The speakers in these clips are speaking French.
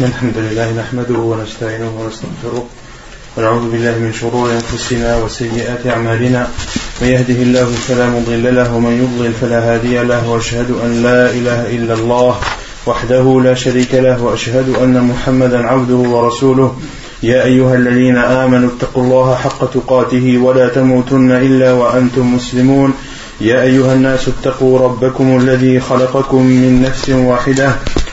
الحمد لله نحمده ونستعينه ونستغفره ونعوذ بالله من شرور أنفسنا وسيئات أعمالنا. من يهده الله فلا مضل له ومن يضلل فلا هادي له وأشهد أن لا إله إلا الله وحده لا شريك له وأشهد أن محمدا عبده ورسوله. يا أيها الذين آمنوا اتقوا الله حق تقاته ولا تموتن إلا وأنتم مسلمون. يا أيها الناس اتقوا ربكم الذي خلقكم من نفس واحدة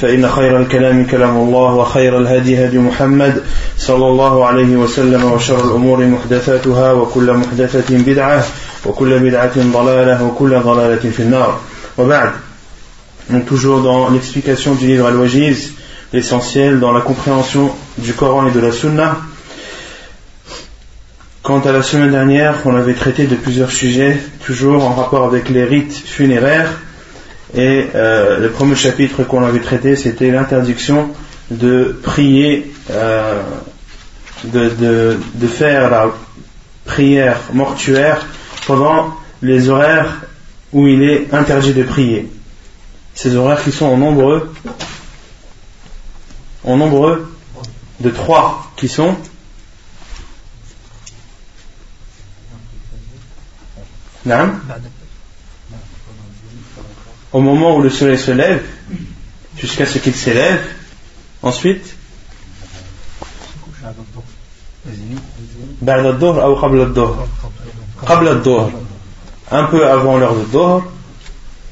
فإن خير الكلام كلام الله وخير الهدي هدي محمد صلى الله عليه وسلم وشر الأمور محدثاتها وكل محدثة بدعة وكل بدعة ضلالة وكل ضلالة في النار وبعد Donc toujours dans l'explication du livre Al-Wajiz, l'essentiel dans la compréhension du Coran et de la Sunna. Quant à la semaine dernière, on avait traité de plusieurs sujets, toujours en rapport avec les rites funéraires, et euh, le premier chapitre qu'on avait traité, c'était l'interdiction de prier, euh, de, de, de, faire la prière mortuaire pendant les horaires où il est interdit de prier. Ces horaires qui sont en nombreux, en nombreux de trois, qui sont au moment où le soleil se lève, jusqu'à ce qu'il s'élève. Ensuite, un peu avant l'heure de Dohr.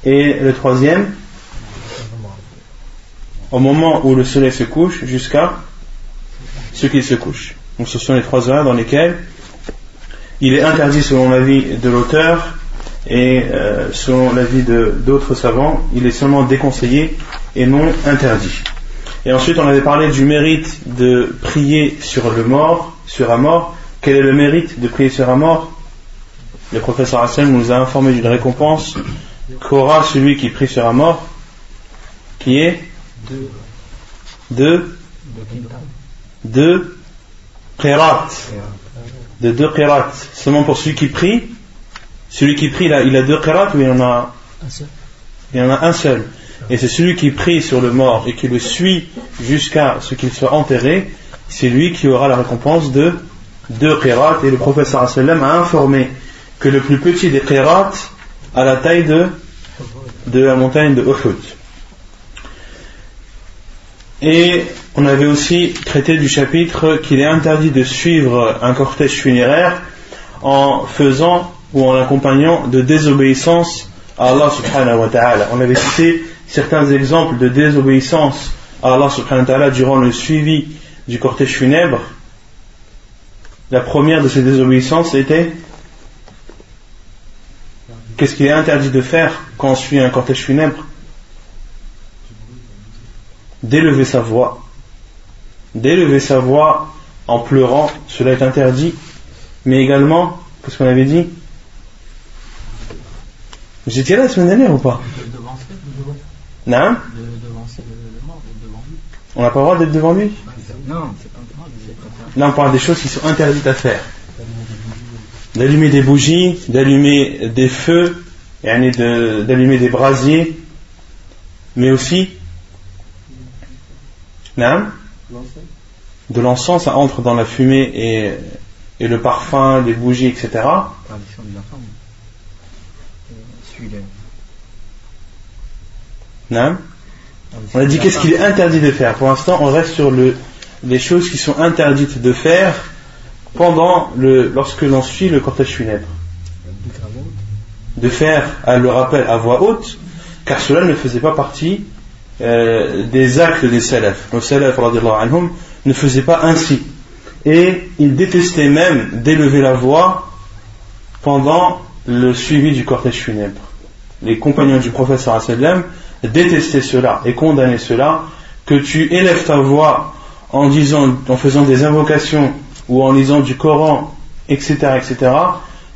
Et le troisième, au moment où le soleil se couche, jusqu'à ce qu'il se couche. Donc ce sont les trois heures dans lesquelles il est interdit, selon l'avis de l'auteur, et euh, selon l'avis d'autres savants, il est seulement déconseillé et non interdit. Et ensuite, on avait parlé du mérite de prier sur le mort, sur un mort. Quel est le mérite de prier sur un mort? Le professeur Hassan nous a informé d'une récompense qu'aura celui qui prie sur un mort, qui est de de qirat, de deux qirat. Seulement pour celui qui prie, celui qui prie, là, il a deux qirats ou il en a un seul Il y en a un seul. Et c'est celui qui prie sur le mort et qui le suit jusqu'à ce qu'il soit enterré, c'est lui qui aura la récompense de deux qirats. Et le professeur a informé que le plus petit des qirats a la taille de, de la montagne de Uhud. Et on avait aussi traité du chapitre qu'il est interdit de suivre un cortège funéraire en faisant ou en l'accompagnant de désobéissance à Allah subhanahu wa ta'ala. On avait cité certains exemples de désobéissance à Allah subhanahu wa ta'ala durant le suivi du cortège funèbre. La première de ces désobéissances était Qu'est-ce qu'il est interdit de faire quand on suit un cortège funèbre? D'élever sa voix. D'élever sa voix en pleurant, cela est interdit. Mais également, qu'est-ce qu'on avait dit? Vous étiez là la semaine dernière ou pas Non. On n'a pas le droit d'être devant lui? Non, Là, on parle des choses qui sont interdites à faire. D'allumer des bougies, d'allumer des feux, d'allumer des brasiers, mais aussi non? De l'encens, ça entre dans la fumée et, et le parfum, les bougies, etc. Non On a dit qu'est-ce qu'il est interdit de faire. Pour l'instant, on reste sur le, les choses qui sont interdites de faire pendant le, lorsque l'on suit le cortège funèbre. De faire le rappel à voix haute, car cela ne faisait pas partie euh, des actes des salafs. Les salafs ne faisaient pas ainsi. Et ils détestaient même d'élever la voix pendant le suivi du cortège funèbre. Les compagnons du professeur sallam détestaient cela et condamnaient cela, que tu élèves ta voix en disant, en faisant des invocations ou en lisant du Coran, etc., etc.,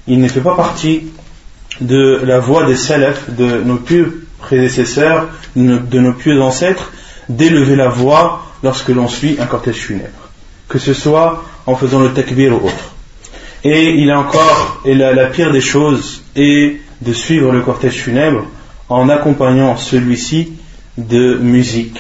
il ne fait pas partie de la voie des salafs, de nos pieux prédécesseurs, de nos pieux ancêtres, d'élever la voix lorsque l'on suit un cortège funèbre, que ce soit en faisant le takbir ou autre. Et il a encore, et la, pire des choses est de suivre le cortège funèbre en accompagnant celui-ci de musique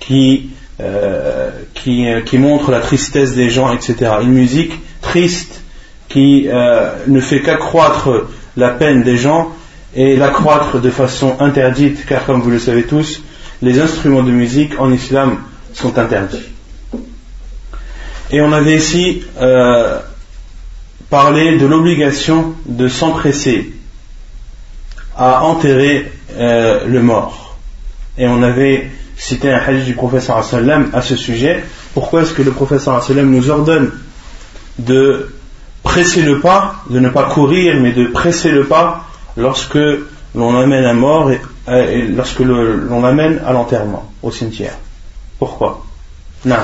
qui, euh, qui, qui, montre la tristesse des gens, etc. Une musique triste qui euh, ne fait qu'accroître la peine des gens et l'accroître de façon interdite, car comme vous le savez tous, les instruments de musique en islam sont interdits. Et on avait ici euh, parlé de l'obligation de s'empresser à enterrer euh, le mort. Et on avait cité un hadith du professeur à ce sujet. Pourquoi est-ce que le professeur nous ordonne de presser le pas, de ne pas courir, mais de presser le pas lorsque l'on amène un mort et, lorsque l'on l'amène à l'enterrement, au cimetière? Pourquoi? Non.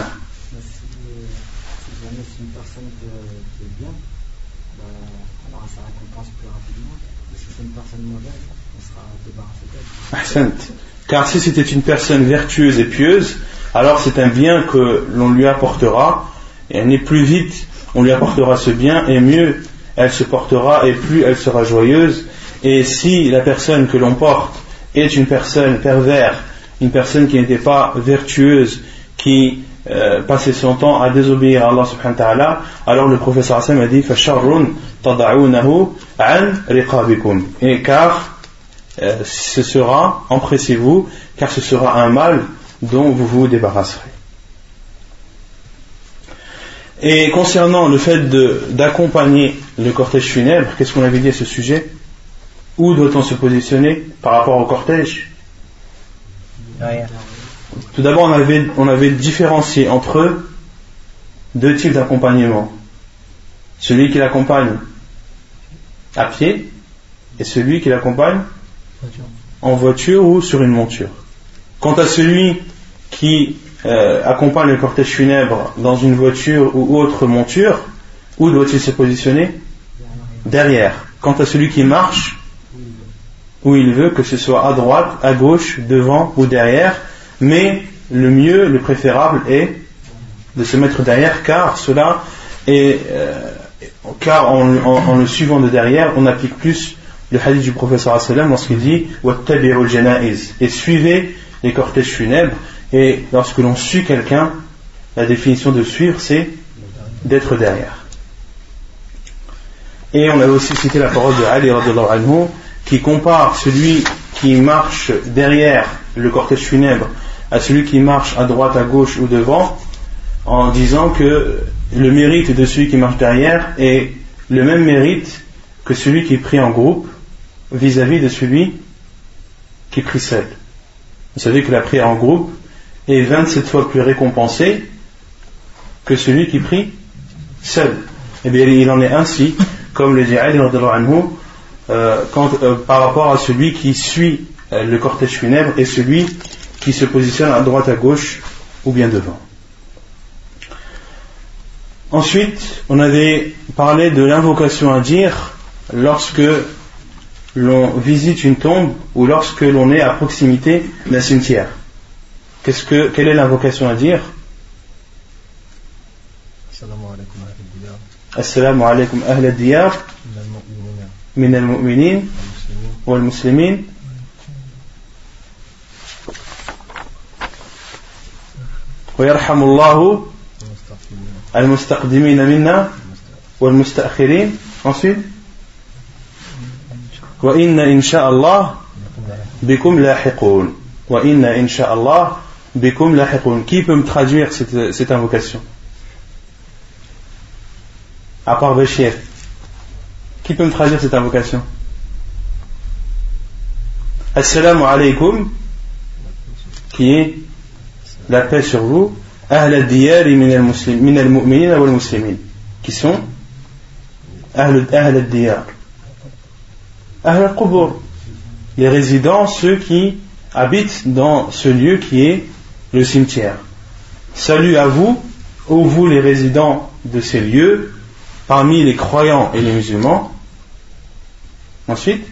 Car si c'était une personne vertueuse et pieuse, alors c'est un bien que l'on lui apportera, et elle plus vite on lui apportera ce bien et mieux elle se portera et plus elle sera joyeuse. Et si la personne que l'on porte est une personne pervers, une personne qui n'était pas vertueuse, qui euh, passait son temps à désobéir à Allah subhanahu wa ta'ala, alors le professeur Hassan a dit Et car euh, ce sera, empressez-vous, car ce sera un mal dont vous vous débarrasserez. Et concernant le fait d'accompagner le cortège funèbre, qu'est-ce qu'on avait dit à ce sujet? Où doit-on se positionner par rapport au cortège? Tout d'abord, on avait, différencié entre deux types d'accompagnement. Celui qui l'accompagne à pied et celui qui l'accompagne en voiture ou sur une monture. Quant à celui qui euh, accompagne le cortège funèbre dans une voiture ou autre monture, où doit-il se positionner? Derrière. Quant à celui qui marche, où il veut que ce soit à droite, à gauche, devant ou derrière, mais le mieux, le préférable est de se mettre derrière, car cela est, euh, car en, le suivant de derrière, on applique plus le hadith du professeur lorsqu'il dit et suivez les cortèges funèbres et lorsque l'on suit quelqu'un, la définition de suivre, c'est d'être derrière. Et on avait aussi cité la parole de Ali qui compare celui qui marche derrière le cortège funèbre à celui qui marche à droite, à gauche ou devant, en disant que le mérite de celui qui marche derrière est le même mérite que celui qui prie en groupe vis-à-vis de celui qui prie seul. Vous savez que la prière en groupe, est 27 fois plus récompensé que celui qui prie seul. Eh bien, il en est ainsi, comme le dit Ali euh, euh, par rapport à celui qui suit euh, le cortège funèbre et celui qui se positionne à droite, à gauche ou bien devant. Ensuite, on avait parlé de l'invocation à dire lorsque l'on visite une tombe ou lorsque l'on est à proximité d'un cimetière. Qu'est-ce que, quelle est l'invocation à dire? Assalamu alaikum ahl al-diyar min al-mu'minin wal-muslimin ويرحم الله المستقدمين منا والمستأخرين ensuite وإن إن شاء الله بكم لاحقون وإن إن شاء الله qui peut me traduire cette, cette invocation À part Béchir. Qui peut me traduire cette invocation Assalamu alaikum, qui est la paix sur vous, Ahl diyari min al-mu'minina wal muslimin, qui sont Ahl al-diyar. Ahl al-qubur, les résidents, ceux qui habitent dans ce lieu qui est le cimetière. Salut à vous, ô vous les résidents de ces lieux, parmi les croyants et les musulmans. Ensuite,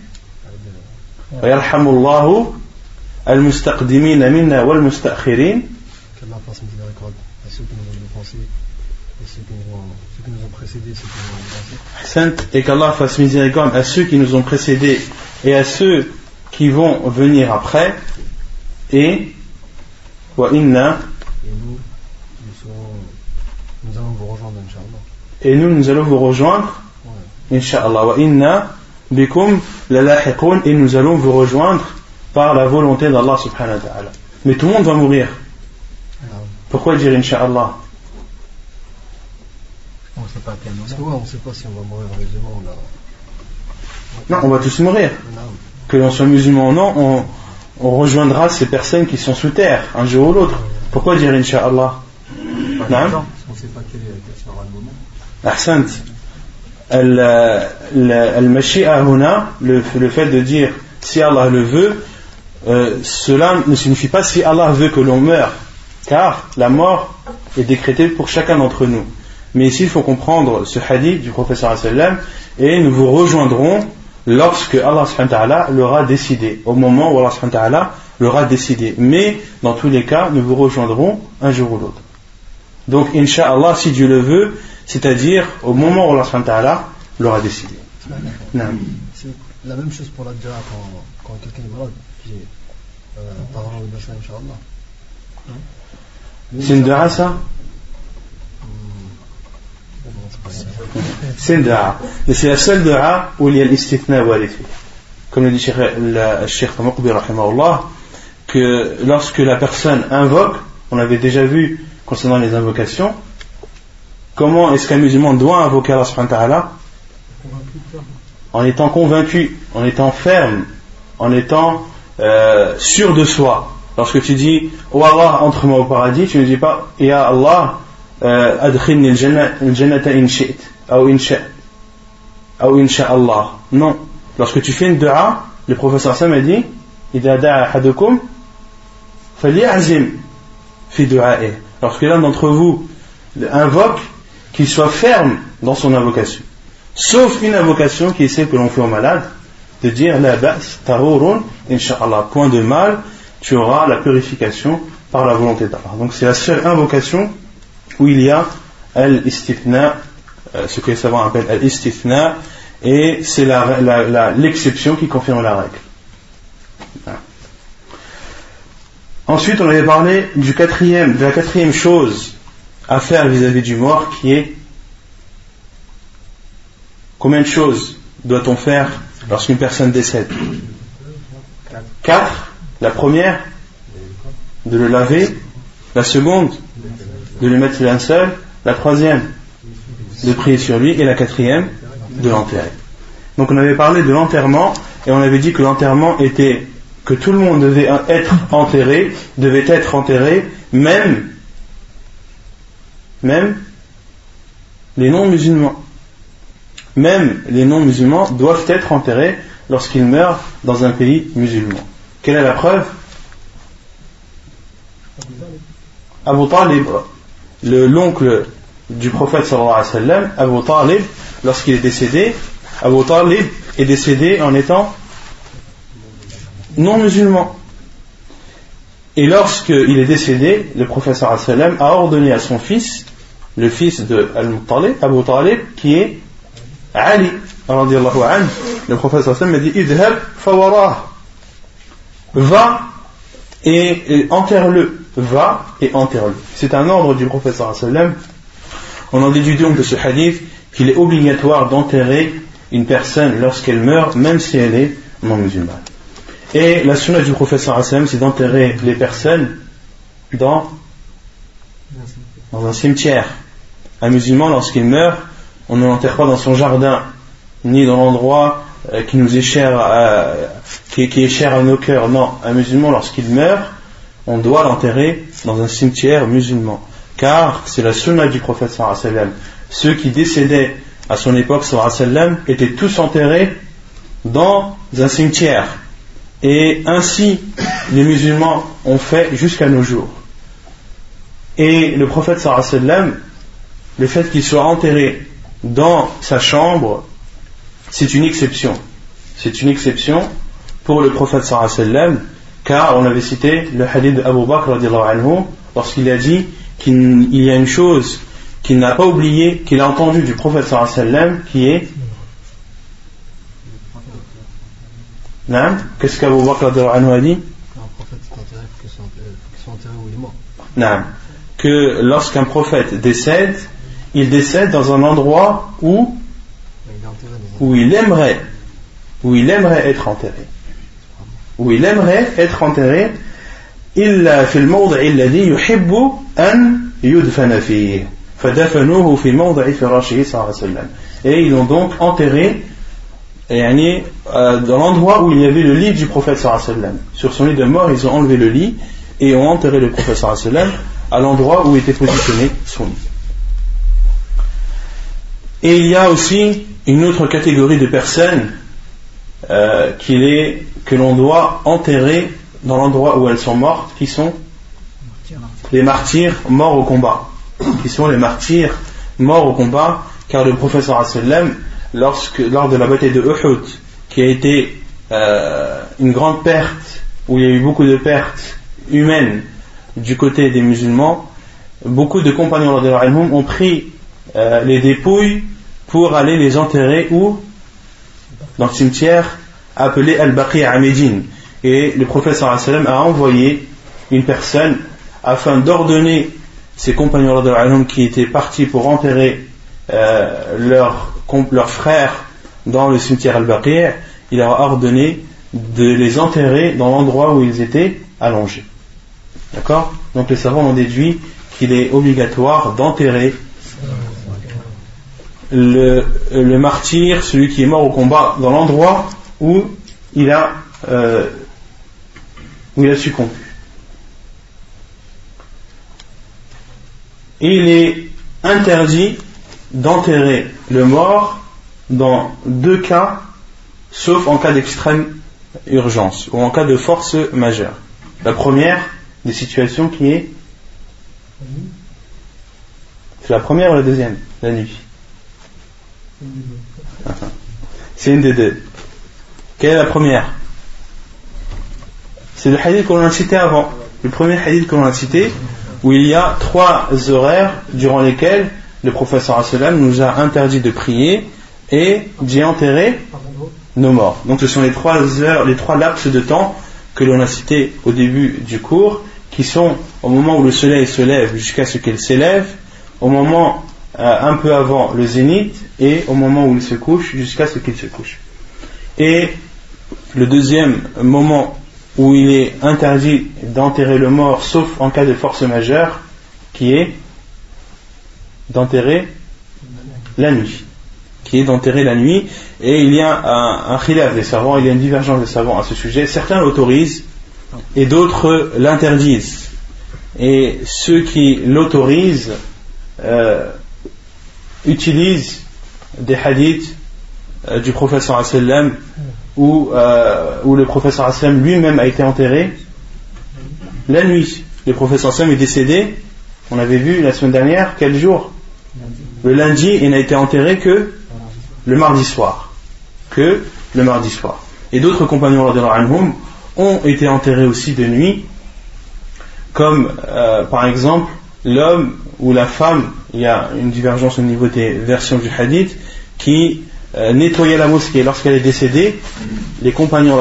al-mustaqdimin minna Al-Mustakhirin. Qu'Allah fasse miséricorde à ceux qui nous ont dépensés et ceux qui nous ont, ceux qui nous ont précédés ceux qui nous ont dépensés. Sainte et qu'Allah fasse miséricorde à ceux qui nous ont précédés et à ceux qui vont venir après et wa inna Et nous, nous, serons, nous allons vous rejoindre, Inch'Allah. et nous nous allons vous rejoindre Ouais. Inch'Allah wa inna bikum lalahiqun et nous allons vous rejoindre par la volonté d'Allah subhanahu wa ta'ala. Mais tout le monde va mourir. Pourquoi dire Inch'Allah On ne sait pas à quel parce que moment. ouais, on ne sait pas si on va mourir musulman ou là. Non, on va tous mourir. Non. Que l'on soit musulman ou non, on, on rejoindra ces personnes qui sont sous terre, un jour ou l'autre. Pourquoi dire Inch'Allah Non. qu'on ne sait pas quel, sera le moment. Ahsant. Al- al- Al-Mashi'a huna, le, le fait de dire si Allah le veut, euh, cela ne signifie pas si Allah veut que l'on meure, car la mort est décrétée pour chacun d'entre nous. Mais ici, il faut comprendre ce hadith du professeur sallam et nous vous rejoindrons lorsque Allah l'aura décidé, au moment où Allah l'aura décidé. Mais dans tous les cas, nous vous rejoindrons un jour ou l'autre. Donc, Inch'Allah, si Dieu le veut, c'est-à-dire au moment où Allah l'aura décidé. C'est la même chose pour la quand, quelqu'un est malade, euh, C'est une dua ça c'est une dua. Et c'est la seule dua où il y a l'istithna fi. Comme le dit le Cheikh rahimahullah, que lorsque la personne invoque, on avait déjà vu concernant les invocations, comment est-ce qu'un musulman doit invoquer Allah subhanahu wa en étant convaincu, en étant ferme, en étant euh, sûr de soi. Lorsque tu dis Oh Allah, entre-moi au paradis, tu ne dis pas Ya Allah, euh, adkhilni al-jannata in shi't, ou ou insha'Allah. Non. Lorsque tu fais une dua, le professeur Sam a dit Ida da'a hadukum, fali'azim fi du'a'e. Lorsque l'un d'entre vous invoque, qu'il soit ferme dans son invocation. Sauf une invocation qui est celle que l'on fait aux malades, de dire La ba's tarurun, insha'Allah. Point de mal tu auras la purification par la volonté d'Allah. Donc c'est la seule invocation où il y a al-istithna, euh, ce que les savants appellent al-istithna, et c'est l'exception qui confirme la règle. Ensuite, on avait parlé de la quatrième chose à faire vis-à-vis du mort qui est combien de choses doit-on faire lorsqu'une personne décède? Quatre. La première, de le laver. La seconde, de lui mettre un seul. La troisième, de prier sur lui. Et la quatrième, de l'enterrer. Donc on avait parlé de l'enterrement et on avait dit que l'enterrement était que tout le monde devait être enterré, devait être enterré, même, même les non-musulmans. Même les non-musulmans doivent être enterrés lorsqu'ils meurent dans un pays musulman. Quelle est la preuve? Abu Talib, le- l'oncle du prophète sallallahu alayhi wa sallam, Abu Talib, lorsqu'il est décédé, Abu Talib est décédé en étant non musulman. Et lorsqu'il est décédé, le prophète sallallahu alayhi wa sallam a ordonné à son fils, le fils de Al-Muttalib, Abu Talib, qui est Ali, le prophète sallallahu alayhi wa sallam a dit Idhab fawarah. Va et, enterre-le. Va et enterre-le. C'est un ordre du wa sallam. On en déduit donc de ce hadith qu'il est obligatoire d'enterrer une personne lorsqu'elle meurt, même si elle est non musulmane. Et la sunna du wa sallam, c'est d'enterrer les personnes dans, dans un cimetière. Un musulman, lorsqu'il meurt, on ne l'enterre pas dans son jardin, ni dans l'endroit euh, qui nous est cher, à- qui, qui est cher à nos cœurs. Non, un musulman, lorsqu'il meurt, on doit l'enterrer dans un cimetière musulman. Car c'est la sunna du prophète sallam. Ceux qui décédaient à son époque sallam, étaient tous enterrés dans un cimetière. Et ainsi, les musulmans ont fait jusqu'à nos jours. Et le prophète sallam, le fait qu'il soit enterré dans sa chambre, c'est une exception. C'est une exception pour le prophète sallam, car on avait cité le hadith d'Abu Bakr anhu, lorsqu'il a dit qu'il y a une chose qu'il n'a pas oublié, qu'il a entendu du prophète sallam, qui est Qu'est-ce qu'Abu Bakr a dit? Que lorsqu'un prophète décède, il décède dans un endroit où, où il aimerait, où il aimerait être enterré. Où il aimerait être enterré, إلا في الموضع الذي يحب أن يدفن فيه فدفنوه في موضع فراشه صلى الله عليه وسلم et ils l'ont donc enterré يعني, euh, dans l'endroit où il y avait le lit du prophète sallallahu alayhi wa sallam sur son lit de mort ils ont enlevé le lit et ont enterré le prophète sallallahu alayhi wa sallam à l'endroit où était positionné son lit et il y a aussi une autre catégorie de personnes euh, est, que l'on doit enterrer dans l'endroit où elles sont mortes, qui sont les martyrs morts au combat. Qui sont les martyrs morts au combat, car le professeur sallam, lorsque lors de la bataille de Uhud, qui a été euh, une grande perte, où il y a eu beaucoup de pertes humaines du côté des musulmans, beaucoup de compagnons ont pris euh, les dépouilles pour aller les enterrer où Dans le cimetière appelé Al-Baqi à Médine. Et le prophète a envoyé une personne afin d'ordonner ses compagnons qui étaient partis pour enterrer euh, leur, leur frère dans le cimetière Al-Baqi, il a ordonné de les enterrer dans l'endroit où ils étaient allongés. D'accord? Donc les savants ont déduit qu'il est obligatoire d'enterrer le, martyr, celui qui est mort au combat, dans l'endroit où il a, euh, où il a succombé. Il est interdit d'enterrer le mort dans deux cas, sauf en cas d'extrême urgence ou en cas de force majeure. La première des situations qui est. C'est la première ou la deuxième La nuit? C'est une des deux. Quelle est la première? C'est le hadith qu'on a cité avant. Le premier hadith qu'on a cité, où il y a trois horaires durant lesquels le professeur sallam nous a interdit de prier et d'y enterrer nos morts. Donc ce sont les trois heures, les trois laps de temps que l'on a cités au début du cours, qui sont au moment où le soleil se lève jusqu'à ce qu'il s'élève, au moment euh, un peu avant le zénith et au moment où il se couche jusqu'à ce qu'il se couche. Et le deuxième moment où il est interdit d'enterrer le mort sauf en cas de force majeure, qui est d'enterrer la nuit. Qui est d'enterrer la nuit. Et il y a un, un des savants, il y a une divergence des savants à ce sujet. Certains l'autorisent et d'autres l'interdisent. Et ceux qui l'autorisent euh, utilisent des hadiths euh, du professeur sallam où, euh, où le professeur sallam lui-même a été enterré la nuit. Le professeur sallam est décédé, on avait vu la semaine dernière, quel jour? Le lundi, il n'a été enterré que le mardi soir. Que le mardi soir. Et d'autres compagnons anhum ont été enterrés aussi de nuit, comme euh, par exemple l'homme ou la femme, il y a une divergence au niveau des versions du hadith, qui euh, nettoyait la mosquée lorsqu'elle est décédée, les compagnons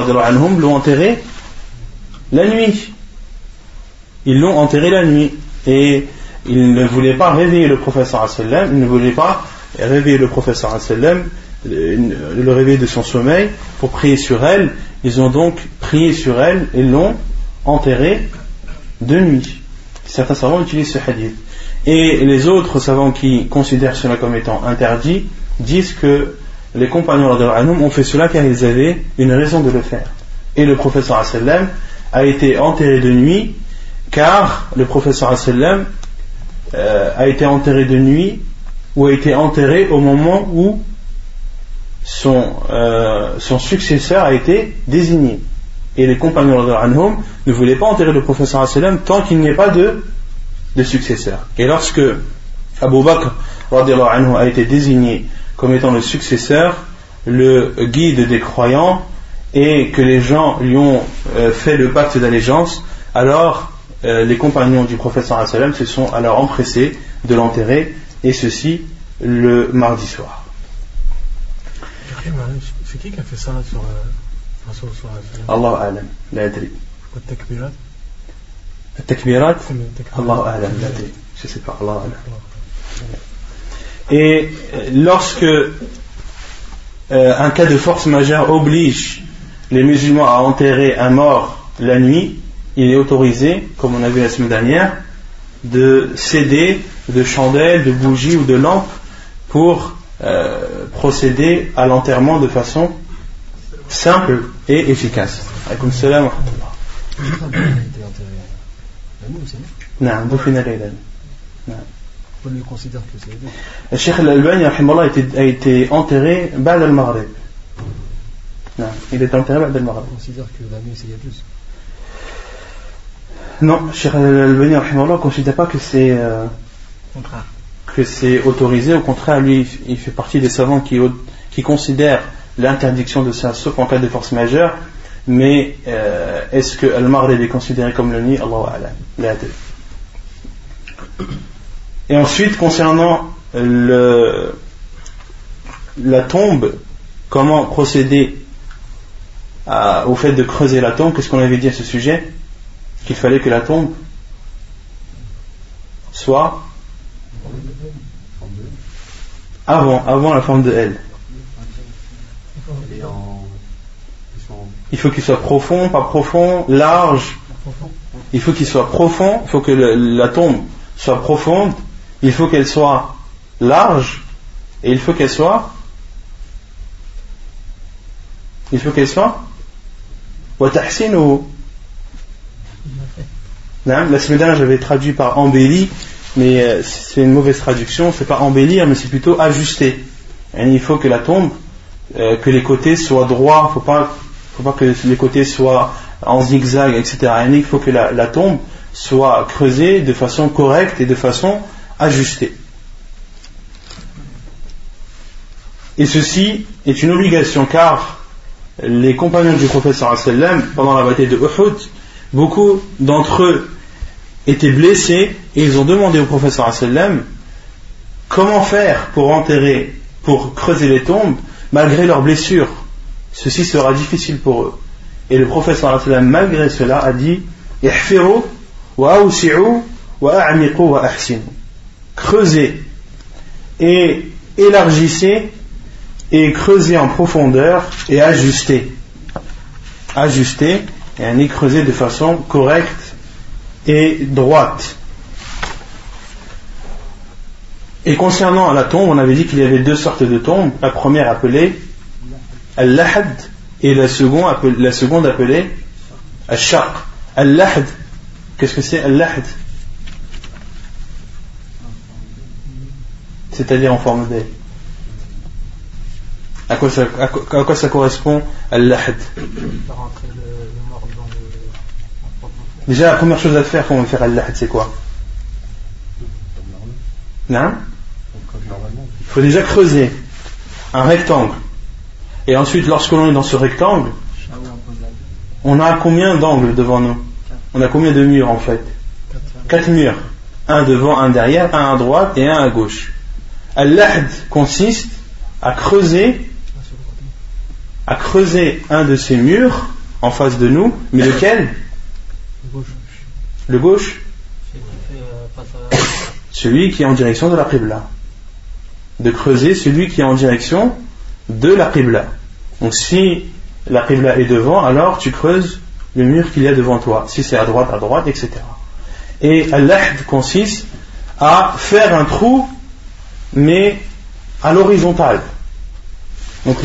l'ont enterrée la nuit. Ils l'ont enterré la nuit. Et ils ne voulaient pas réveiller le professeur ils ne voulaient pas réveiller le professeur le réveiller de son sommeil pour prier sur elle. Ils ont donc prié sur elle et l'ont enterrée de nuit. Certains savants utilisent ce hadith. Et les autres savants qui considèrent cela comme étant interdit disent que les compagnons ont fait cela car ils avaient une raison de le faire. Et le professeur a été enterré de nuit car le professeur euh, a été enterré de nuit ou a été enterré au moment où son, euh, successeur a été désigné. Et les compagnons ne voulaient pas enterrer le professeur tant qu'il n'y ait pas de, de successeur. Et lorsque Abu Bakr a été désigné comme étant le successeur, le guide des croyants, et que les gens lui ont euh, fait le pacte d'allégeance, alors euh, les compagnons du prophète sallam se sont alors empressés de l'enterrer, et ceci le mardi soir. C'est qui qui a fait ça sur euh, Rasul Allah alam, la je Allah. Et euh, lorsque euh, un cas de force majeure oblige les musulmans à enterrer un mort la nuit, il est autorisé, comme on a vu la semaine dernière, de céder de chandelles, de bougies ou de lampes pour euh, procéder à l'enterrement de façon simple et efficace. Non, Dufina Laylan. On lui que c'est Le Cheikh Al-Albani a été enterré Ba'd al-Maghrib. Non, il est enterré Ba'd al-Maghrib. On considère que. Non, Cheikh Al-Albani ne considère pas que c'est. Euh, que c'est autorisé, au contraire, lui, il fait partie des savants qui, considèrent l'interdiction de ça, sauf en cas de force majeure, mais euh, est-ce que Al-Maghrib est considéré comme le nid? Allahu. Et ensuite, concernant le, la tombe, comment procéder à- au fait de creuser la tombe? Qu'est-ce qu'on avait dit à ce sujet? Qu'il fallait que la tombe soit avant, avant la forme de L. Et en. Ils sont en il faut qu'il soit profond, pas profond, large. Il faut qu'il soit profond, il faut que la tombe soit profonde, il faut qu'elle soit large et il faut qu'elle soit il faut qu'elle soit ou la semaine dernière j'avais traduit par embellie mais euh, c'est une mauvaise traduction. C'est pas embellir mais c'est plutôt ajuster. Et il faut que la tombe euh, que les côtés soient droits. Faut pas faut pas que les côtés soient en zigzag, etc. Et Il faut que la, tombe soit creusée de façon correcte et de façon ajustée. Et ceci est une obligation car les compagnons du sallam, pendant la bataille de Uhud, beaucoup d'entre eux étaient blessés et ils ont demandé au sallam comment faire pour enterrer, pour creuser les tombes malgré leurs blessures. Ceci sera difficile pour eux. Et le prophète malgré cela, a dit. Creusez et élargissez et creusez en profondeur et ajustez. Ajustez et un y creuser de façon correcte et droite. Et concernant la tombe, on avait dit qu'il y avait deux sortes de tombes. La première appelée Al-Lahad et la seconde appelée, Al-Shaq. Al-Lahad, qu'est-ce que c'est Al-Lahad C'est-à-dire en forme d'aile. À quoi ça, correspond le. Déjà, la première chose à faire quand on veut faire Al-Lahad, c'est quoi? Non? Il faut déjà creuser un rectangle. Et ensuite, lorsque l'on est dans ce rectangle, on a combien d'angles devant nous? On a combien de murs en fait? Quatre murs. Un devant, un derrière, un à droite et un à gauche. Al-Lahd consiste à creuser, à creuser un de ces murs en face de nous, mais lequel? Gauche. Le gauche Celui qui est en direction de la Qibla. De creuser celui qui est en direction de la Qibla. Donc si la Qibla est devant, alors tu creuses le mur qu'il y a devant toi. Si c'est à droite, à droite, etc. Et al-lahd consiste à faire un trou, mais à l'horizontale. Donc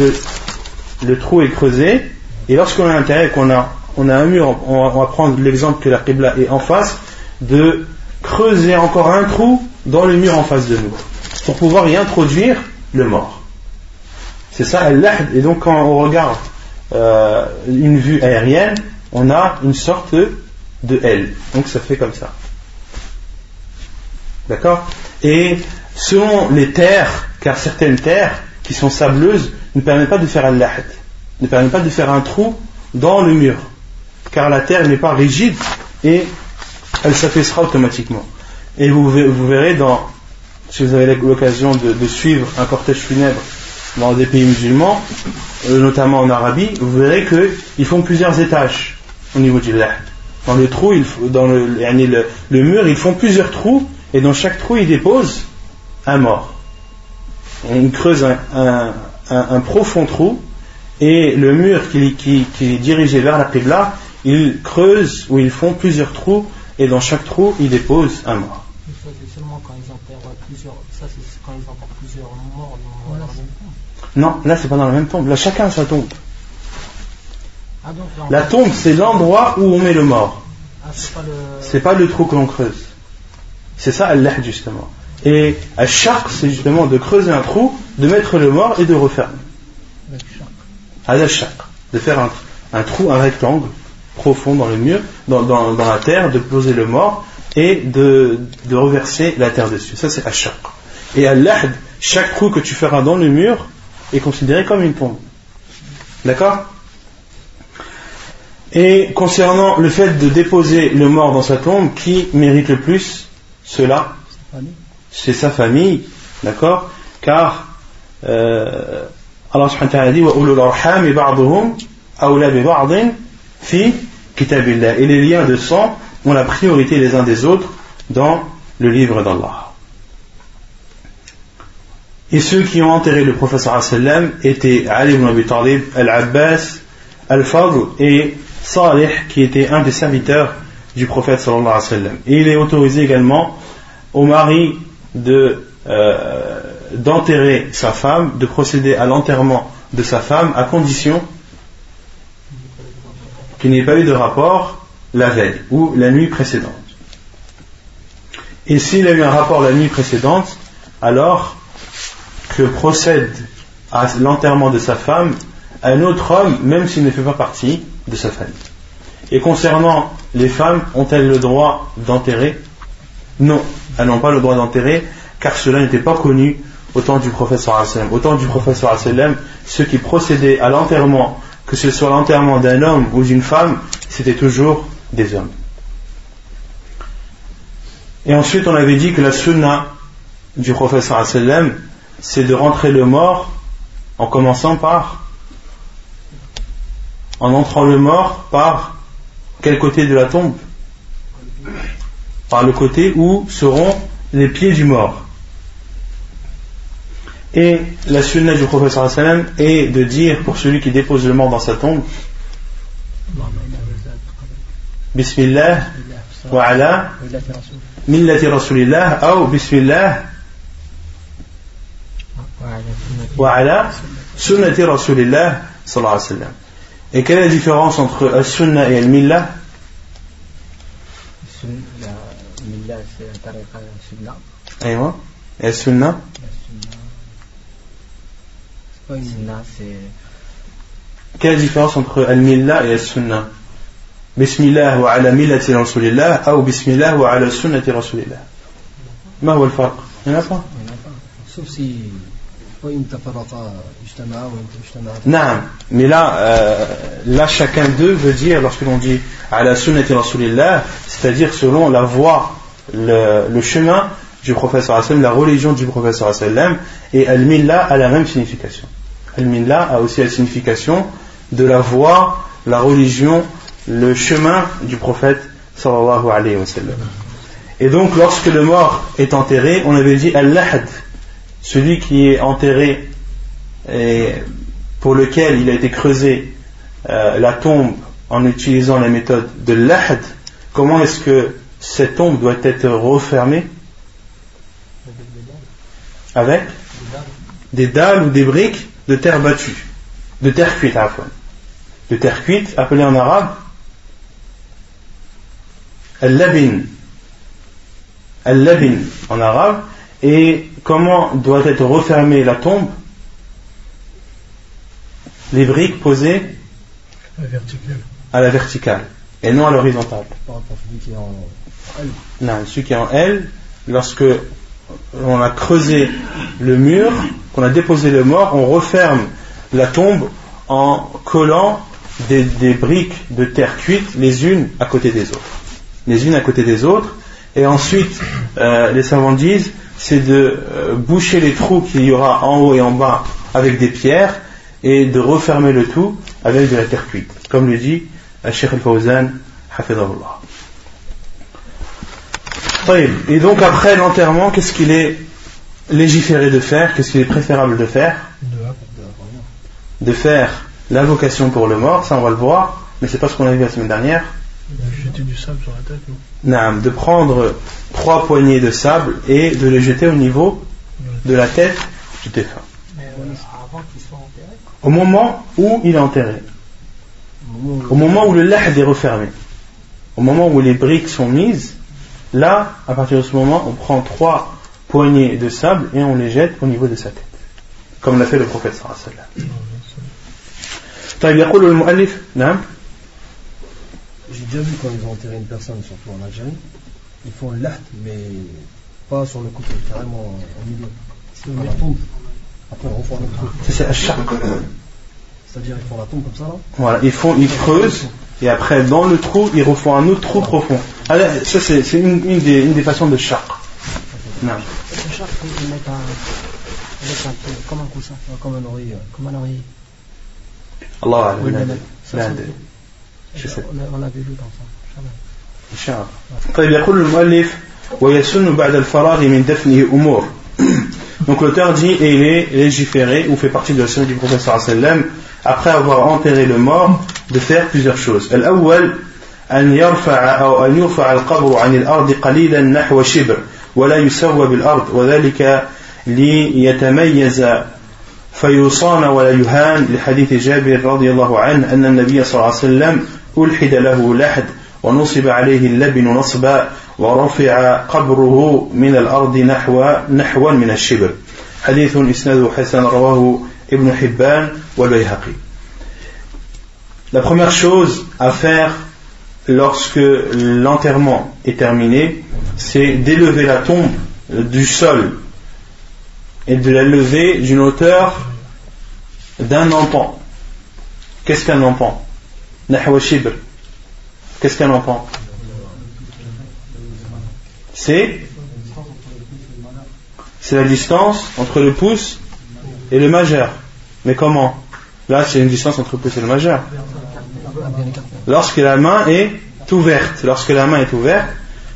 le, trou est creusé, et lorsqu'on l'intérieur et qu'on a, on a un mur, on va, on va prendre l'exemple que la Qibla est en face, de creuser encore un trou dans le mur en face de nous, pour pouvoir y introduire le mort. C'est ça al-lahd. Et donc quand on regarde euh, une vue aérienne, on a une sorte de L. Donc ça fait comme ça. D'accord? Et selon les terres, car certaines terres qui sont sableuses ne permettent pas de faire al-lahd. ne permet pas de faire un trou dans le mur, car la terre n'est pas rigide et elle s'affaissera automatiquement. Et vous, vous verrez dans, si vous avez l'occasion de, suivre un cortège funèbre dans des pays musulmans, euh, notamment en Arabie, vous verrez qu'ils font plusieurs étages au niveau du lahd. Dans le trou, dans le, le, mur, ils font plusieurs trous et dans chaque trou, ils déposent un mort. On creuse un, profond trou et le mur qui, est dirigé vers la Qibla, ils creusent ou ils font plusieurs trous et dans chaque trou, ils déposent un mort. C'est seulement quand ils enterrent plusieurs, ça c'est quand ils enterrent plusieurs morts dans, la même tombe. Non, là c'est pas dans la même tombe. Là chacun a sa tombe. Ah, la tombe c'est l'endroit où on met le mort. Ah, c'est pas, pas, le trou que l'on creuse. C'est ça Allah justement. Et à chaque c'est justement de creuser un trou, de mettre le mort et de refermer. À la chaque. De faire un, un trou, un rectangle profond dans le mur, dans, dans, dans la terre, de poser le mort et de, de reverser la terre dessus. Ça, c'est Ashaq. Et à l'ahd, chaque trou que tu feras dans le mur est considéré comme une tombe. D'accord? Et concernant le fait de déposer le mort dans sa tombe, qui mérite le plus cela? C'est sa famille. D'accord? Car euh, Allah subhanahu wa ta'ala dit Et les liens de sang ont la priorité les uns des autres dans le livre d'Allah. Et ceux qui ont enterré le professeur sallam étaient Ali ibn Abi Talib, Al-Abbas, Al-Fadl et Salih qui était un des serviteurs du prophète sallallahu alayhi wa sallam. Et il est autorisé également au mari de euh, d'enterrer sa femme, de procéder à l'enterrement de sa femme à condition qu'il n'y ait pas eu de rapport la veille ou la nuit précédente. Et s'il a eu un rapport la nuit précédente, alors que procède à l'enterrement de sa femme un autre homme, même s'il ne fait pas partie de sa famille. Et concernant les femmes, ont-elles le droit d'enterrer? Non, elles n'ont pas le droit d'enterrer, car cela n'était pas connu au temps du professeur Au temps du professeur ceux qui procédaient à l'enterrement que ce soit l'enterrement d'un homme ou d'une femme, c'était toujours des hommes. Et ensuite, on avait dit que la sunna du professeur c'est de rentrer le mort en commençant par, en entrant le mort par quel côté de la tombe? Par le côté où seront les pieds du mort. Et la sunna du professeur sallam est de dire pour celui qui dépose le mort dans sa tombe Bismillah wa ala millati rasulillah ou Bismillah wa ala sunnati rasulillah sallallahu alayhi wa sallam. Et quelle est la différence entre la sunna et le millah La millah c'est la tariqa sunna. Et la sunna quelle est la différence entre Al-Millah et Al-Sunnah Bismillah wa ala millati Rasulillah ou Bismillah wa ala sunnati Rasulillah ما هو الفرق؟ Il n'y en a pas. Sauf si Non, mais là, euh, là chacun d'eux veut dire, lorsque l'on dit à la sunnati rasulillah, c'est-à-dire selon la voie, le, chemin du professeur la religion du professeur et al-millah a la même signification. Al-Millah a aussi la signification de la voie, la religion, le chemin du prophète sallallahu alayhi wa sallam. Et donc, lorsque le mort est enterré, on avait dit Al-Lahad, celui qui est enterré et pour lequel il a été creusé euh, la tombe en utilisant la méthode de l'Ahad, comment est-ce que cette tombe doit être refermée? Avec des dalles ou des briques de terre battue, de terre cuite, à fois. De terre cuite, appelée en arabe al-labin. Al-labin en arabe. Et comment doit être refermée la tombe Les briques posées à la verticale. et non à l'horizontale. Non, celui qui est en L, lorsque on a creusé le mur, qu'on a déposé le mort, on referme la tombe en collant des, des briques de terre cuite les unes à côté des autres. Les unes à côté des autres. Et ensuite, euh, les savants disent, c'est de euh, boucher les trous qu'il y aura en haut et en bas avec des pierres et de refermer le tout avec de la terre cuite. Comme le dit Sheikh al-Fawzan, hafidahullah. Et donc après l'enterrement, qu'est-ce qu'il est légiféré de faire? Qu'est-ce qu'il est préférable de faire? De faire l'invocation pour le mort, ça on va le voir, mais c'est pas ce qu'on a vu la semaine dernière. Jeter du sable sur la tête, non De prendre trois poignées de sable et de les jeter au niveau de la tête du défunt. Mais avant qu'il soit enterré Au moment où il est enterré. Au moment où le lahd est refermé. Au moment où les briques sont mises, là, à partir de ce moment, on prend trois poignées de sable et on les jette au niveau de sa tête. Comme l'a fait le prophète sallallahu alayhi wa sallam. J'ai déjà vu quand ils ont enterré une personne, surtout en Algérie, ils font l'aht, mais pas sur le côté, carrément au milieu. Font la tombe. Après, ils refont un autre trou. Ça, c'est Ashaq. C'est-à-dire, ils font la tombe comme ça, là. Voilà, ils font, ils creusent et après dans le trou ils refont un autre trou profond. Alors, ça c'est c'est une, une des, une des façons de shaq. Non. Le chat, ils mettent un, ils mettent un peu comme un coussin, Ah, Comme un oreiller. comme un oreiller. Allah Oui, On, a- on avait lu dans ça. طيب يقول المؤلف ويسن بعد الفراغ من دفنه أمور. Donc l'auteur dit et il est légiféré ou fait partie de la sunna du wa sallam après avoir enterré le mort de faire plusieurs choses. الأول أن يرفع أو أن يرفع القبر عن الأرض قليلا نحو شبر ولا يسوى بالأرض وذلك ليتميز فيصان ولا يهان لحديث جابر رضي الله عنه أن النبي صلى الله عليه وسلم ألحد له لحد ونصب عليه اللبن نصبا ورفع قبره من الأرض نحو نحوا من الشبر حديث إسناده حسن رواه ابن حبان والبيهقي La première chose à faire lorsque l'enterrement est terminé, c'est d'élever la tombe du sol et de la lever d'une hauteur d'un empan. Qu'est-ce qu'un empan Nahwa shibr. Qu'est-ce qu'un empan C'est c'est la distance entre le pouce et le majeur. Mais comment? Là, c'est une distance entre le pouce et le majeur. Lorsque la main est ouverte, lorsque la main est ouverte,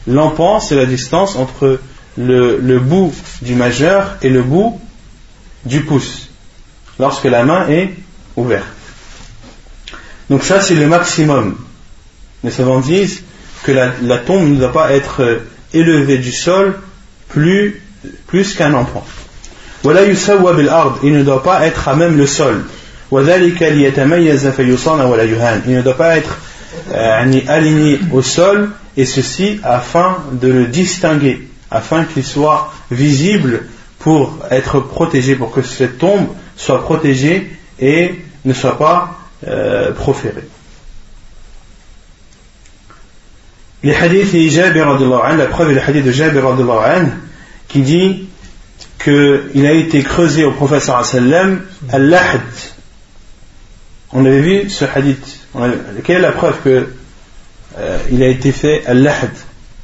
l'empan, c'est la distance entre le, le bout du majeur et le bout du pouce. Lorsque la main est ouverte. Donc ça, c'est le maximum. Les savants disent que la, la tombe ne doit pas être euh, élevée du sol plus, plus qu'un empan. ولا يسوى بالأرض il ne doit pas être à même le sol وذلك ليتميز فيصان ولا يهان il ne doit pas être euh, يعني aligné au sol et ceci afin de le distinguer afin qu'il soit visible pour être protégé pour que cette tombe soit protégée et ne soit pas euh, proférée les hadiths de Jabir la preuve est le hadith de Jabir qui dit qu'il a été creusé au wa sallam al-lahd. On avait vu ce hadith. Quelle est la preuve que euh, il a été fait al-lahd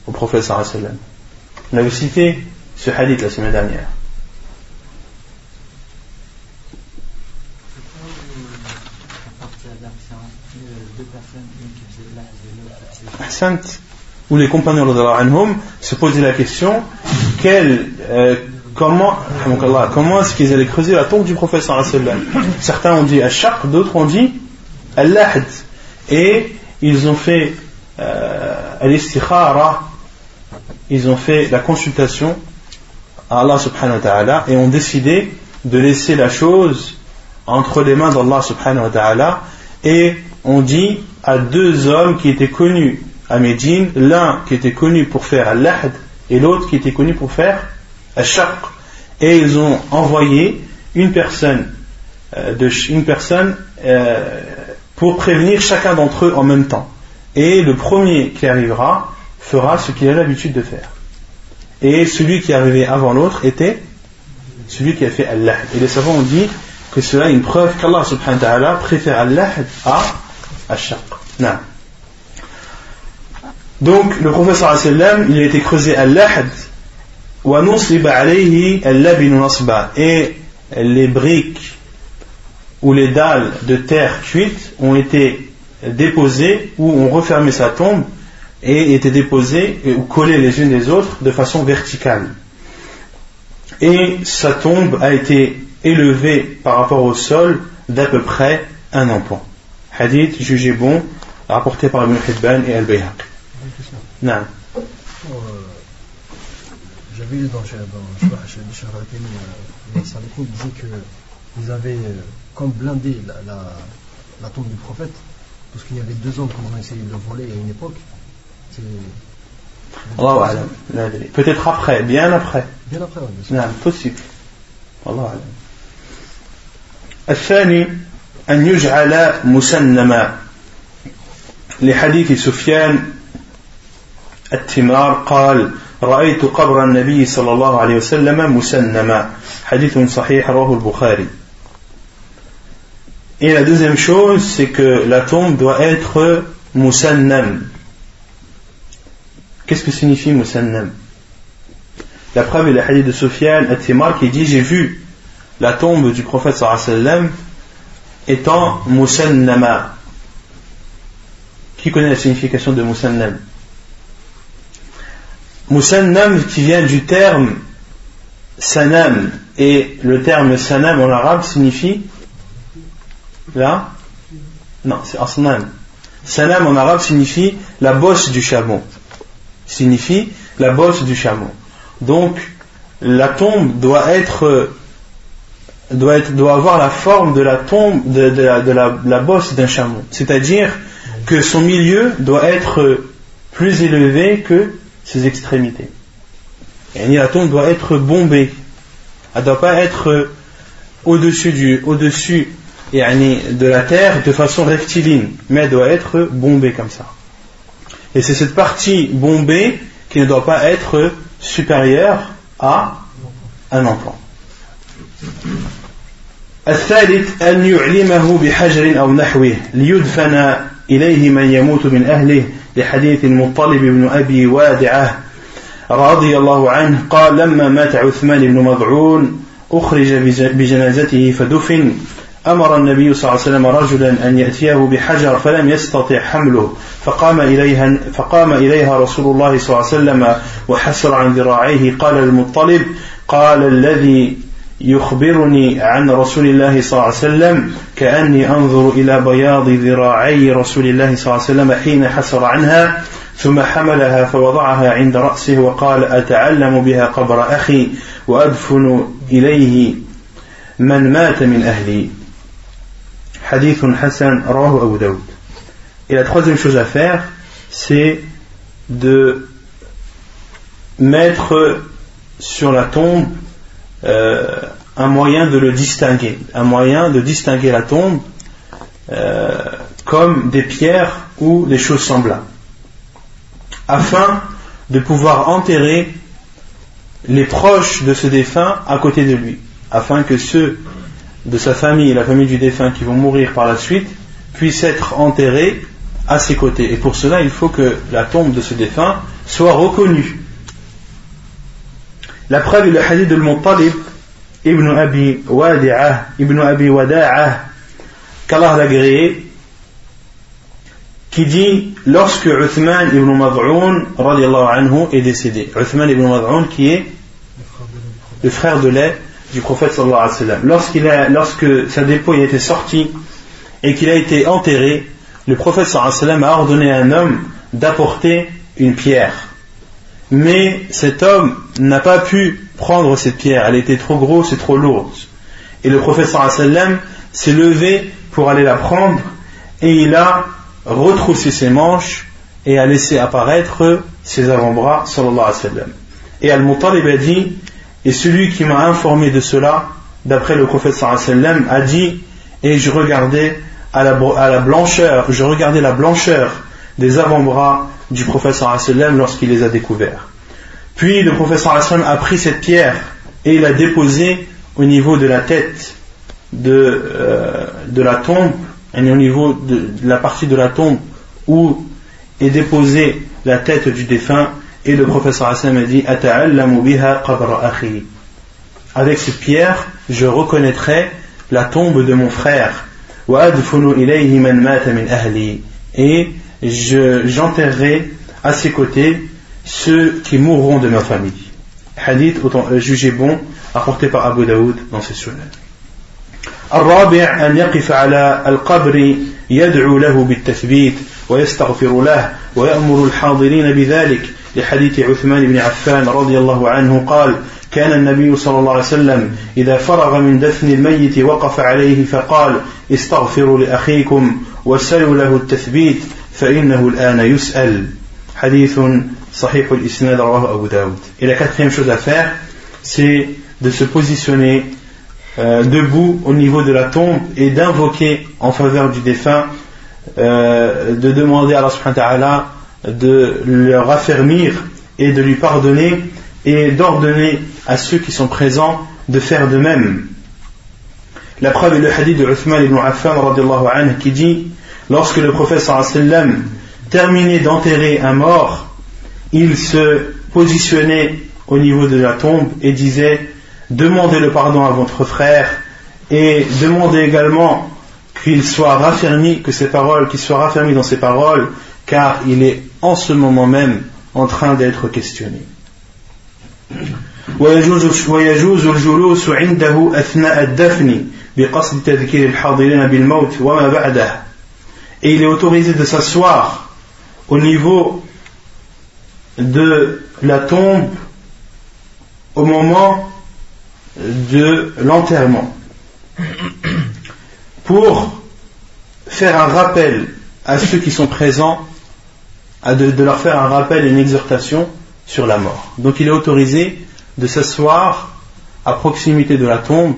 au wa sallam? On avait cité ce hadith la semaine dernière. À partir de là, c'est un- euh, deux personnes, une qui faisait de l'âge et Ahsant, où les compagnons anhum se posaient la question quel, euh, comment, comment est-ce qu'ils allaient creuser la tombe du sallam? Certains ont dit Ashaq, d'autres ont dit Al-Lahd. Et ils ont fait euh, ils ont fait la consultation à Allah subhanahu wa ta'ala et ont décidé de laisser la chose entre les mains d'Allah subhanahu wa ta'ala et on dit à deux hommes qui étaient connus à l'un qui était connu pour faire al-lahd et l'autre qui était connu pour faire al-shaq. Et ils ont envoyé une personne, euh, de, une personne euh, pour prévenir chacun d'entre eux en même temps. Et le premier qui arrivera fera ce qu'il a l'habitude de faire. Et celui qui arrivé avant l'autre était celui qui a fait Allah. Et les savants ont dit que cela est une preuve qu'Allah subhanahu wa ta'ala préfère al-lahd à al-shaq. Donc, le prophète sallam, il a été creusé al-lahd wa nusiba alayhi al-labin nasba et les briques ou les dalles de terre cuite ont été déposées ou ont refermé sa tombe et étaient déposées ou collées les unes des autres de façon verticale. Et sa tombe a été élevée par rapport au sol d'à peu près un emploi. Hadith jugé bon, rapporté par Ibn Hibban et Al-Bayhaq. Non. Euh, j'avais lu dans le il disait que vous avez euh, comme blindé la, la, la tombe du prophète, parce qu'il y avait deux hommes qui ont essayé de le voler à une époque. Peut-être après, bien après. Bien après, oui. نعم possible. الله أعلم. الثاني أن يجعل مسنما لحديث سفيان التمار قال رأيت قبر النبي صلى الله عليه وسلم مسنما حديث صحيح رواه البخاري Et la deuxième chose, c'est que la tombe doit être musannam. Qu'est-ce que signifie musannam La preuve est le hadith de Sofiane at qui dit J'ai vu la tombe du prophète sallam étant musannama. Qui connaît la signification de musannam Musannam qui vient du terme sanam. Et le terme sanam en arabe signifie Là Non, c'est asnam. Sanam en arabe signifie la bosse du chameau. Signifie la bosse du chameau. Donc, la tombe doit être doit, être, doit avoir la forme de la tombe de, la, bosse d'un chameau. C'est-à-dire que son milieu doit être plus élevé que ses extrémités. Et la tombe doit être bombée. Elle ne doit pas être au-dessus du, au-dessus de la terre de façon rectiligne, mais elle doit être bombée comme ça. Et c'est cette partie bombée qui ne doit pas être supérieure à un emploi. الثالث أن يعلمه بحجر أو نحوه ليدفن إليه من يموت من أهله لحديث المطلب بن أبي وادعة رضي الله عنه قال لما مات عثمان بن مضعون أخرج بجنازته فدفن. أمر النبي صلى الله عليه وسلم رجلا أن يأتيه بحجر فلم يستطع حمله فقام إليها, فقام إليها رسول الله صلى الله عليه وسلم وحسر عن ذراعيه. قال المطلب قال الذي يخبرني عن رسول الله صلى الله عليه وسلم كأني أنظر إلى بياض ذراعي رسول الله صلى الله عليه وسلم حين حسر عنها ثم حملها فوضعها عند رأسه وقال أتعلم بها قبر أخي وأدفن إليه من مات من أهلي Hadith Hassan Rahu Abu Daoud. Et la troisième chose à faire, c'est de mettre sur la tombe euh, un moyen de le distinguer, un moyen de distinguer la tombe euh, comme des pierres ou des choses semblables, afin de pouvoir enterrer les proches de ce défunt à côté de lui, afin que ceux de sa famille et la famille du défunt qui vont mourir par la suite puissent être enterrés à ses côtés. Et pour cela, il faut que la tombe de ce défunt soit reconnue. La preuve est le hadith de Al-Muttalib ibn Abi Wadi'ah, ibn Abi Wada'ah, qu'Allah qui dit lorsque Uthman ibn Mad'un anhu est décédé. Uthman ibn Mad'un qui est le frère de lait du prophète sallallahu alayhi wa sallam. Lorsque sa dépouille a été sortie et qu'il a été enterré, le prophète sallallahu alayhi wa sallam a ordonné à un homme d'apporter une pierre. Mais cet homme n'a pas pu prendre cette pierre, elle était trop grosse et trop lourde. Et le wa sallam s'est levé pour aller la prendre et il a retroussé ses manches et a laissé apparaître ses avant-bras sallallahu alayhi wa sallam. Et Al-Muttalib a dit et celui qui m'a informé de cela, d'après le prophète sallam, a dit Et je regardais à la, blancheur, je regardais la blancheur des avant-bras du prophète sallam lorsqu'il les a découverts. Puis le prophète sallam a pris cette pierre et l'a déposée au niveau de la tête de, euh, de la tombe, au niveau de, la partie de la tombe où est déposée la tête du défunt, et le professeur Hassan a dit Avec cette pierre, je reconnaîtrai la tombe de mon frère. Et j'enterrerai à ses côtés ceux qui mourront de ma famille. Hadith euh, jugé bon, apporté par Abu Daoud dans ses sunnah. الرابع أن يقف على القبر يدعو له بالتثبيت ويستغفر له ويأمر الحاضرين بذلك لحديث عثمان بن عفان رضي الله عنه قال كان النبي صلى الله عليه وسلم إذا فرغ من دفن الميت وقف عليه فقال استغفروا لأخيكم وسلوا له التثبيت فإنه الآن يسأل حديث Sahih al-Isnad Abu Daoud. Et la quatrième chose à faire, c'est de se positionner euh, debout au niveau de la tombe et d'invoquer en faveur du défunt, euh, de demander à Allah subhanahu wa de le raffermir et de lui pardonner et d'ordonner à ceux qui sont présents de faire de même. La preuve est le hadith de Uthman ibn Affan anhu, qui dit Lorsque le prophète sallallahu terminait d'enterrer un mort, il se positionnait au niveau de la tombe et disait demandez le pardon à votre frère et demandez également qu'il soit raffermi, que ses paroles, qu'il soit raffermi dans ses paroles, car il est en ce moment même en train d'être questionné. ويجوز ويجوز الجلوس عنده أثناء الدفن بقصد تذكير الحاضرين بالموت وما بعده et il est autorisé de s'asseoir au niveau de la tombe au moment de l'enterrement pour faire un rappel à ceux qui sont présents, de, de leur faire un rappel et une exhortation sur la mort. Donc il est autorisé de s'asseoir à proximité de la tombe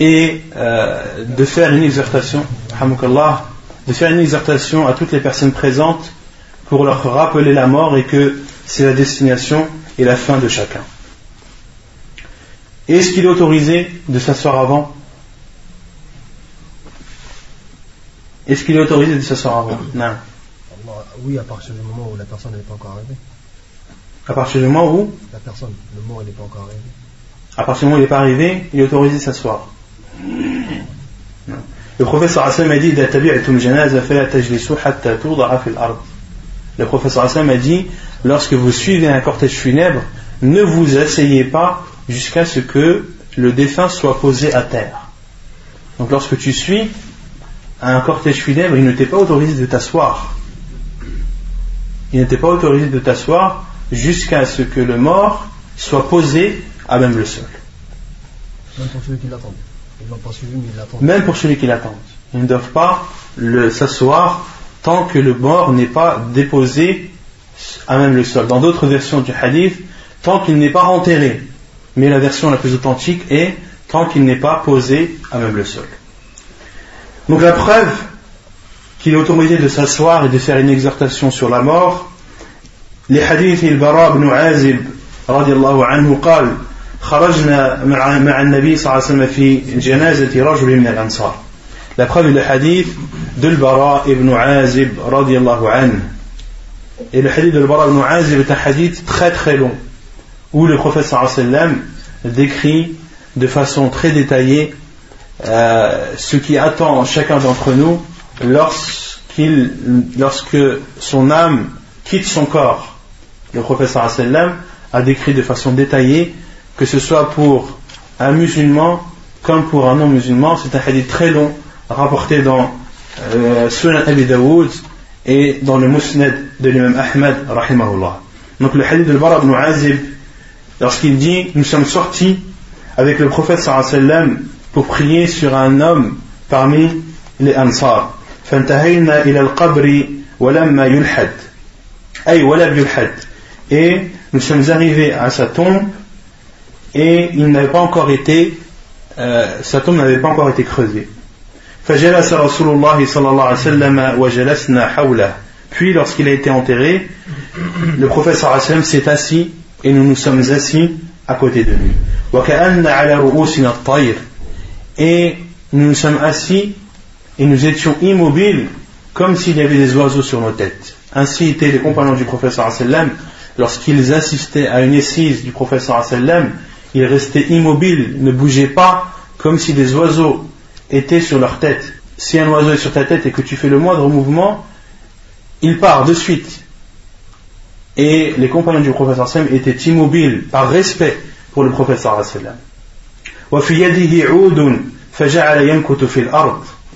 et euh, de faire une exhortation, de faire une exhortation à toutes les personnes présentes pour leur rappeler la mort et que c'est la destination et la fin de chacun. Est-ce qu'il est autorisé de s'asseoir avant? Est-ce qu'il est autorisé de s'asseoir avant? Non. Oui, à partir du moment où la personne n'est pas encore arrivée. À partir du moment où? La personne, le mort, n'est pas encore arrivé. À partir du moment où il n'est pas arrivé, il est autorisé de s'asseoir. Le professeur Hassan a dit Le professeur Hassan a dit lorsque vous suivez un cortège funèbre, ne vous asseyez pas jusqu'à ce que le défunt soit posé à terre. Donc lorsque tu suis un cortège funèbre, il ne t'est pas autorisé de t'asseoir. Il n'était pas autorisé de t'asseoir jusqu'à ce que le mort soit posé à même le sol. Même pour celui qui l'attend. Même pour celui qui l'attend. Ils ne doivent pas s'asseoir tant que le mort n'est pas déposé à même le sol. Dans d'autres versions du hadith, tant qu'il n'est pas enterré. Mais la version la plus authentique est tant qu'il n'est pas posé à même le sol. Donc la preuve qu'il est autorisé de s'asseoir et de faire une exhortation sur la mort, لحديث البراء بن عازب رضي الله عنه قال خرجنا مع النبي صلى الله عليه وسلم في جنازة رجل من الأنصار La preuve est le hadith de ibn Azib radiallahu anhu. Et le hadith de Bara ibn Azib est un hadith très très long où le prophète sallam décrit de façon très détaillée euh, ce qui attend chacun d'entre nous lorsqu'il, lorsque son âme quitte son corps le professeur sallam a décrit de façon détaillée que ce soit pour un musulman comme pour un non-musulman. C'est un hadith très long rapporté dans euh, Sunan Abi Dawood et dans le Musnad de l'imam Ahmad rahimahullah. Donc le hadith de Bara ibn Azib, lorsqu'il dit Nous sommes sortis avec le prophète sallam pour prier sur un homme parmi les Ansar. فانتهينا إلى القبر ولما يلحد أي ولم يلحد et nous sommes arrivés à sa tombe et il n'avait pas encore été euh, sa tombe n'avait pas encore été creusée فجلس رسول الله صلى الله عليه وسلم وجلسنا حوله puis lorsqu'il a été enterré le prophète صلى الله عليه وسلم s'est assis et nous nous sommes assis à côté de lui وكأن على رؤوسنا الطير et nous nous sommes assis et nous étions immobiles comme s'il y avait des oiseaux sur nos têtes. Ainsi étaient les compagnons du professeur sallam lorsqu'ils assistaient à une assise du professeur sallam, ils restaient immobiles, ne bougeaient pas comme si des oiseaux étaient sur leur tête. Si un oiseau est sur ta tête et que tu fais le moindre mouvement, il part de suite. Et les compagnons du professeur sallam étaient immobiles par respect pour le professeur sallam.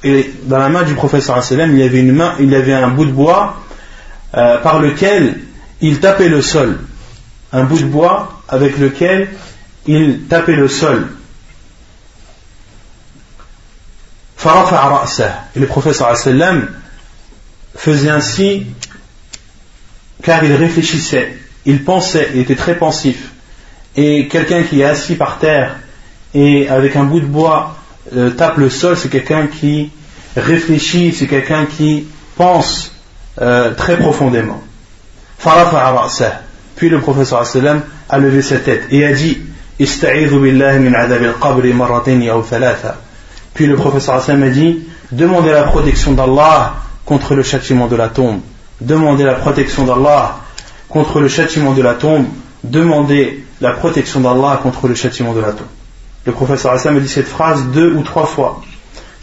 Et dans la main du professeur il y avait une main, il y avait un bout de bois euh, par lequel il tapait le sol. Un bout de bois avec lequel il tapait le sol. Et le professeur faisait ainsi car il réfléchissait, il pensait, il était très pensif. Et quelqu'un qui est assis par terre et avec un bout de bois euh, tape le sol, c'est quelqu'un qui réfléchit, c'est quelqu'un qui pense euh, très profondément. Puis le professeur a levé sa tête et a dit Puis le professeur a dit Demandez la protection d'Allah contre le châtiment de la tombe. Demandez la protection d'Allah contre le châtiment de la tombe. Demandez la protection d'Allah contre le châtiment de la tombe. Le professeur Hassan me dit cette phrase deux ou trois fois.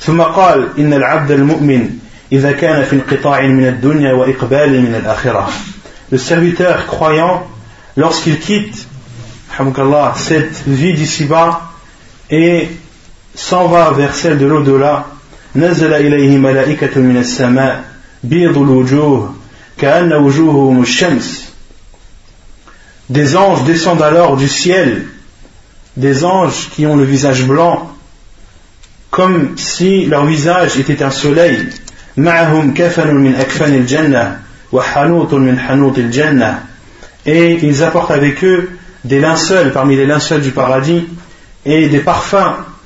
ثم قال إن العبد المؤمن إذا كان في انقطاع من الدنيا وإقبال من الآخرة Le serviteur croyant, lorsqu'il quitte cette vie d'ici-bas et s'en va vers celle de l'au-delà, نزل إليه ملائكة من السماء بيض الوجوه كأن وجوههم الشمس Des anges descendent alors du ciel des anges qui ont le visage blanc, comme si leur visage était un soleil. Et ils apportent avec eux des linceuls parmi les linceuls du paradis et des parfums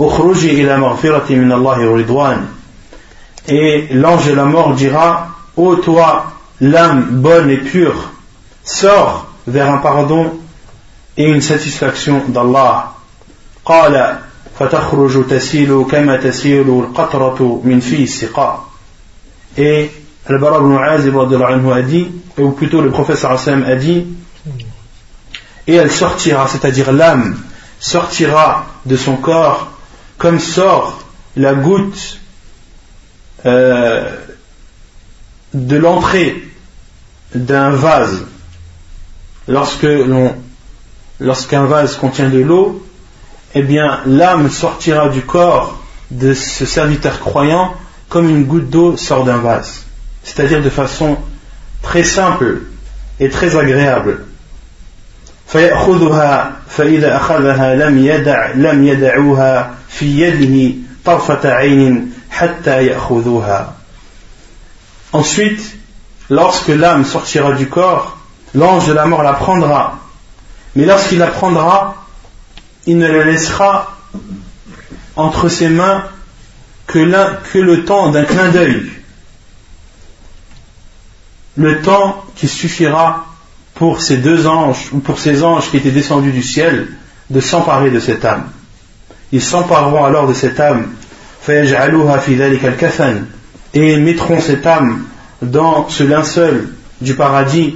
اخرجي إلى مغفرة من الله ورضوان Et l'ange de la mort dira Ô toi, l'âme bonne et pure, sors vers un pardon et une satisfaction d'Allah. قال فتخرج تسيل كما تسيل القطرة من في السقاء et Al-Bara ibn Azib a dit, ou plutôt le professeur Hassan a dit, et elle sortira, c'est-à-dire l'âme sortira de son corps comme sort la goutte euh, de l'entrée d'un vase. Lorsqu'un vase contient de l'eau, eh bien l'âme sortira du corps de ce serviteur croyant comme une goutte d'eau sort d'un vase, c'est-à-dire de façon très simple et très agréable. Ensuite, lorsque l'âme sortira du corps, l'ange de la mort la prendra. Mais lorsqu'il la prendra, il ne la laissera entre ses mains que, que le temps d'un clin d'œil. Le temps qui suffira pour ces deux anges, ou pour ces anges qui étaient descendus du ciel, de s'emparer de cette âme. Ils s'empareront alors de cette âme, et mettront cette âme dans ce linceul du paradis,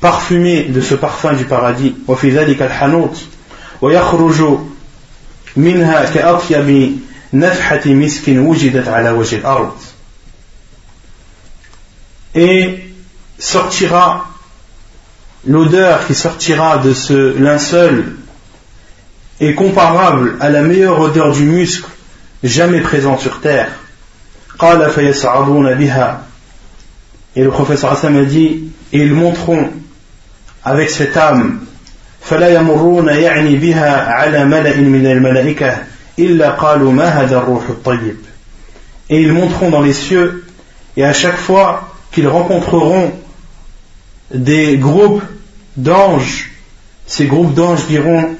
parfumé de ce parfum du paradis, et sortira l'odeur qui sortira de ce linceul est comparable à la meilleure odeur du muscle jamais présente sur terre. Et le professeur Hassan a dit, et ils monteront avec cette âme. Et ils monteront dans les cieux, et à chaque fois qu'ils rencontreront des groupes d'anges, ces groupes d'anges diront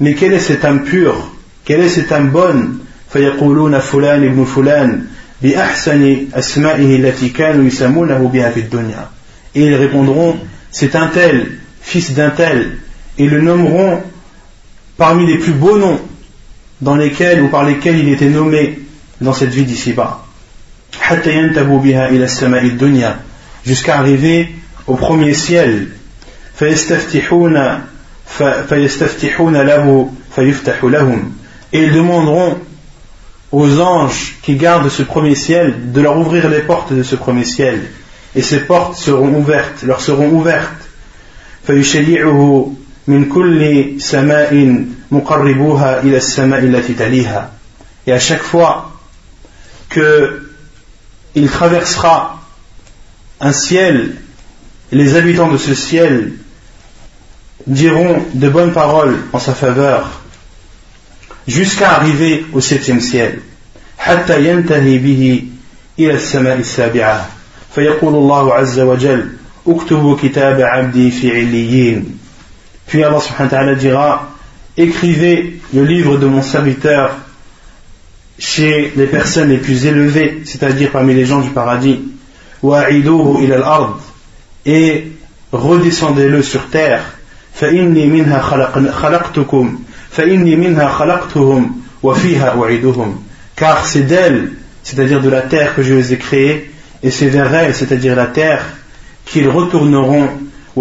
Mais quelle est cette âme pure Quelle est cette âme bonne فيقولون فلان ابن فلان بأحسن أسمائه التي كانوا يسمونه بها في الدنيا Et ils répondront C'est un tel, fils d'un tel, et le nommeront parmi les plus beaux noms dans lesquels ou par lesquels il était nommé dans cette vie d'ici-bas. Jusqu'à arriver au premier ciel. et ils demanderont aux anges qui gardent ce premier ciel de leur ouvrir les portes de ce premier ciel. Et ces portes seront ouvertes leur seront ouvertes. et à chaque fois que il traversera un ciel les habitants de ce ciel diront de bonnes paroles en sa faveur jusqu'à arriver au septième ciel حتى ينتهي به إلى السماء السابعة فيقول الله عز وجل اكتبوا كتاب عبدي في عليين Puis Allah subhanahu wa ta'ala dira Écrivez le livre de mon serviteur chez les personnes les plus élevées, c'est-à-dire parmi les gens du paradis. Et redescendez-le sur terre. car c'est d'elle, c'est-à-dire de la terre que je les ai créés, et c'est vers elle, c'est-à-dire la terre, qu'ils retourneront. et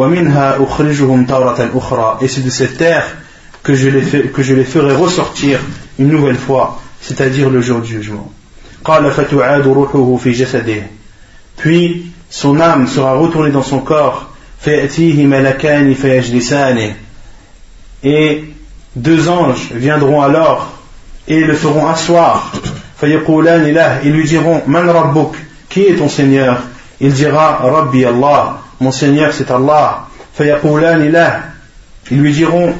c'est de cette terre que je, les ferai ressortir une nouvelle fois, c'est-à-dire le jour du jugement. Puis son âme sera retournée dans son corps. Et deux anges viendront alors et le feront asseoir. Ils lui diront Man Qui est ton Seigneur? Il dira Rabbi Allah mon Seigneur c'est Allah. Ils lui diront,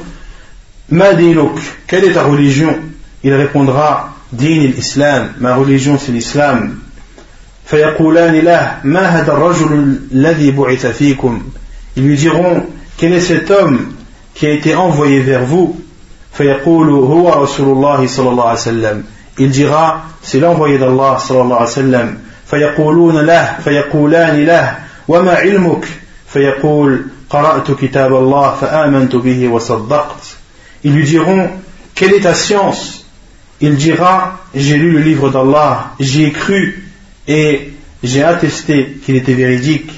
Ma dinuk, quelle est ta religion? Il répondra, Din l'islam, ma religion c'est l'islam. Ils lui diront, quel est cet homme qui a été envoyé vers vous Il dira, c'est l'envoyé d'Allah sallallahu alayhi wa sallam. فيقولون له فيقولان له وما علمك فيقول قرأت كتاب الله فآمنت به وصدقت Ils lui diront Quelle est ta science Il dira J'ai lu le livre d'Allah, j'y ai cru et j'ai attesté qu'il était véridique.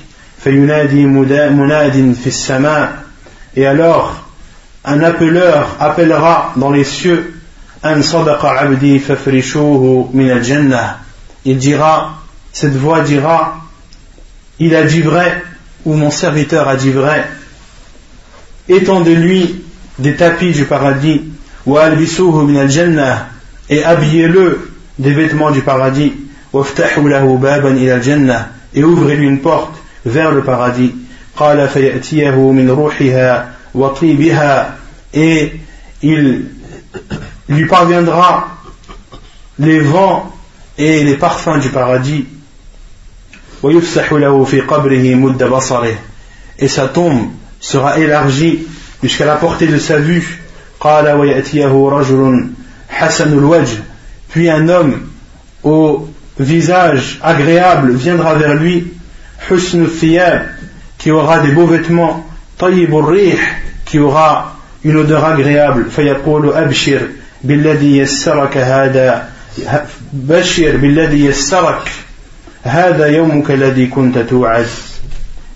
Et alors, un appeleur appellera dans les cieux Il dira, cette voix dira, il a dit vrai, ou mon serviteur a dit vrai. Étendez-lui des tapis du paradis, et habillez-le des vêtements du paradis et ouvrez-lui une porte vers le paradis. et il lui parviendra les vents et les parfums du paradis. et sa tombe sera élargie jusqu'à la portée de sa vue. puis un homme au visage agréable viendra vers lui, qui aura des beaux vêtements, qui aura une odeur agréable, abshir.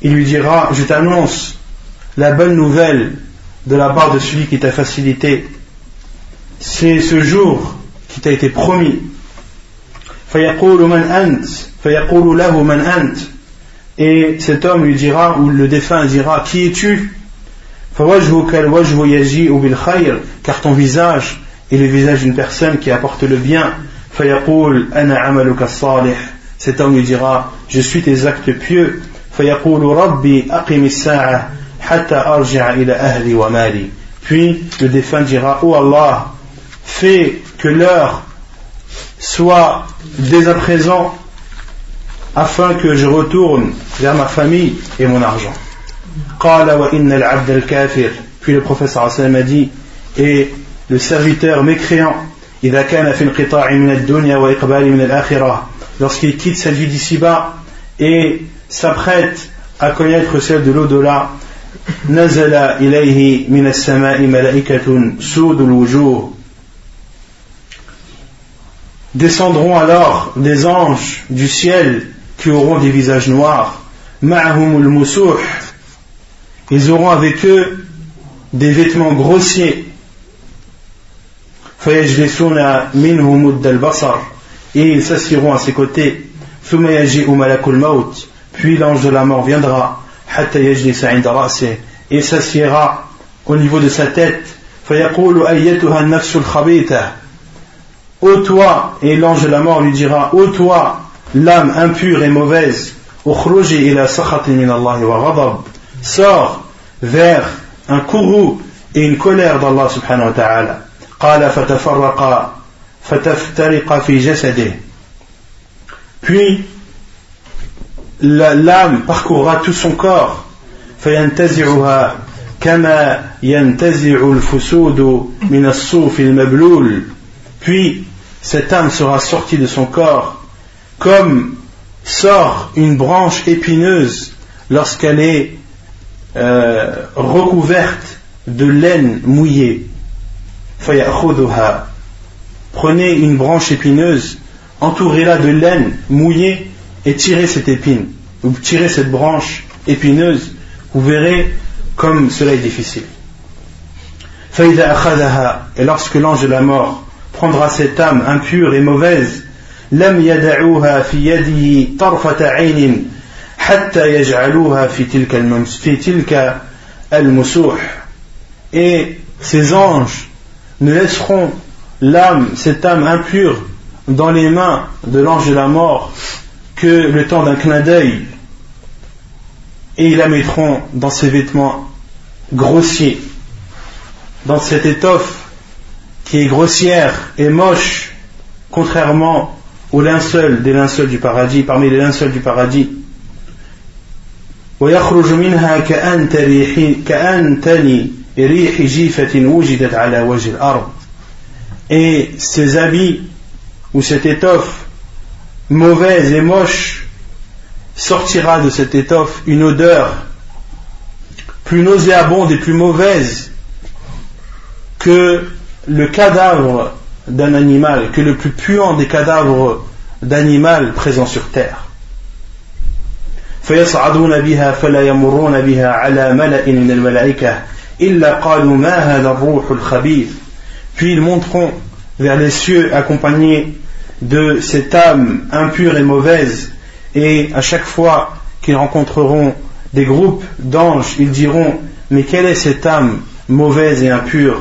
Il lui dira je t'annonce la bonne nouvelle de la part de celui qui t'a facilité. C'est ce jour qui t'a été promis et cet homme lui dira ou le défunt dira qui es-tu? car ton visage est le visage d'une personne qui apporte le bien. cet homme lui dira Je suis tes actes pieux. Puis le défunt dira Oh Allah, fais que l'heure soit dès à présent afin que je retourne vers ma famille et mon argent. Puis le professeur a dit et le serviteur mécréant lorsqu'il quitte cette vie d'ici-bas et s'apprête à connaître celle de l'au-delà descendront alors des anges du ciel qui auront des visages noirs. Ils auront avec eux des vêtements grossiers. Et ils s'assiront à ses côtés. Puis l'ange de la mort viendra. Et s'assiera au niveau de sa tête Ô toi, et l'ange de la mort lui dira, Ô toi, l'âme impure et mauvaise, sors vers un courroux et une colère d'Allah subhanahu wa ta'ala. Puis l'âme parcourra tout son corps فينتزعها كما ينتزع الفسود من الصوف المبلول puis cette âme sera sortie de son corps comme sort une branche épineuse lorsqu'elle est euh, recouverte de laine mouillée. Prenez une branche épineuse, entourez-la de laine mouillée et tirez cette épine. Vous tirez cette branche épineuse, vous verrez comme cela est difficile. Et lorsque l'ange de la mort prendra cette âme impure et mauvaise لم يدعوها في يده طرفة عين حتى يجعلوها في تلك في تلك المسوح et ces anges ne laisseront l'âme, cette âme impure dans les mains de l'ange de la mort que le temps d'un clin d'œil et ils la mettront dans ses vêtements grossiers dans cette étoffe qui est grossière et moche, contrairement au linceul des linceuls du paradis, parmi les linceuls du paradis. Et ces habits ou cette étoffe mauvaise et moche sortira de cette étoffe une odeur plus nauséabonde et plus mauvaise que le cadavre d'un animal, que le plus puant des cadavres d'animal présents sur terre. فيصعدون بها فلا يمرون بها على ملأ من الملائكة إلا قالوا ما هذا الروح الخبيث Puis ils monteront vers les cieux accompagnés de cette âme impure et mauvaise et à chaque fois qu'ils rencontreront des groupes d'anges, ils diront mais quelle est cette âme mauvaise et impure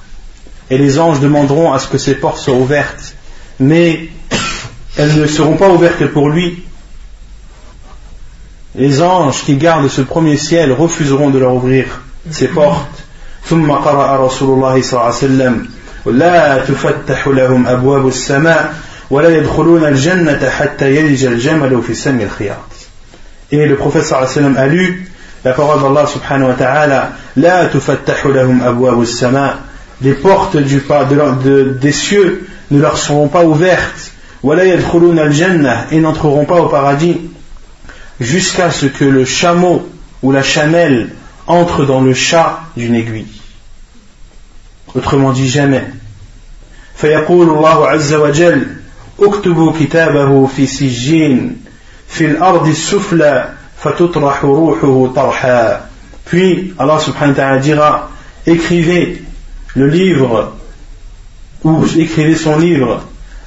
et les anges demanderont à ce que ces portes soient ouvertes, mais elles ne seront pas ouvertes que pour lui. Les anges qui gardent ce premier ciel refuseront de leur ouvrir ces portes. ثم قرأ رسول الله صلى الله عليه وسلم لا تفتح لهم أبواب السماء ولا يدخلون الجنة حتى يلج الجمل في سم الخياط Et le prophète صلى الله عليه وسلم a lu la parole d'Allah subhanahu wa ta'ala لا تفتح لهم أبواب السماء les portes du, de, de, des cieux ne leur seront pas ouvertes et n'entreront pas au paradis jusqu'à ce que le chameau ou la chamelle entre dans le chat d'une aiguille. Autrement dit, jamais. فيقول الله عز وجل اكتبوا كتابه في سجين في الأرض السفلى فتطرح روحه طرحا Puis Allah subhanahu wa ta'ala dira écrivez le livre ou écrivez son livre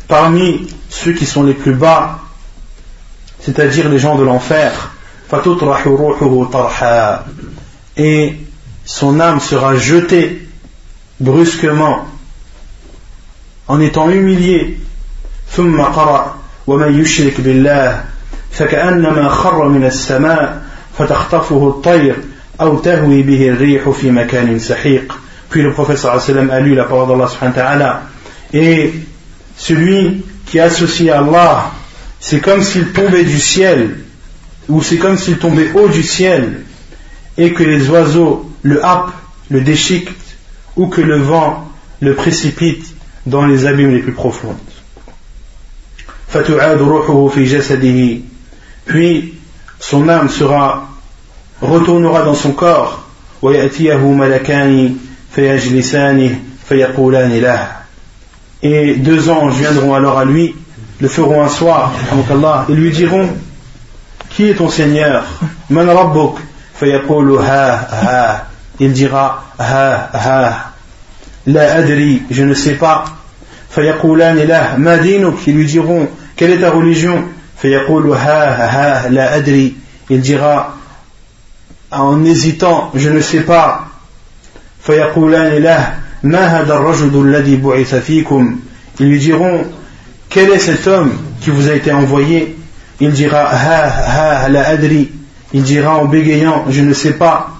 parmi ceux qui sont les plus bas c'est-à-dire les gens de l'enfer. Et son âme sera jetée brusquement en étant humilié ثم قرأ ومن يشرك بالله فكأنما خر من السماء فتخطفه الطير أو تهوي به الريح في مكان سحيق puis le prophète sallam a lu la parole d'Allah subhanahu wa ta'ala. Et celui qui associe à Allah, c'est comme s'il tombait du ciel, ou c'est comme s'il tombait haut du ciel, et que les oiseaux le happent, le déchiquent, ou que le vent le précipite dans les abîmes les plus profondes. Puis son âme sera retournera dans son corps et deux anges viendront alors à lui, le feront asseoir, Allah, et lui diront Qui est ton Seigneur? Ha ha. Il dira ha ha. La adri, je ne sais pas. Ils lui diront Quelle est ta religion? Ha ha. La adri, il dira en hésitant Je ne sais pas. فيقولان له ما هذا الرجل الذي بعث فيكم؟ Ils lui diront quel est cet homme qui vous a été envoyé? Il dira ha ha la adri. Il dira en bégayant je ne sais pas.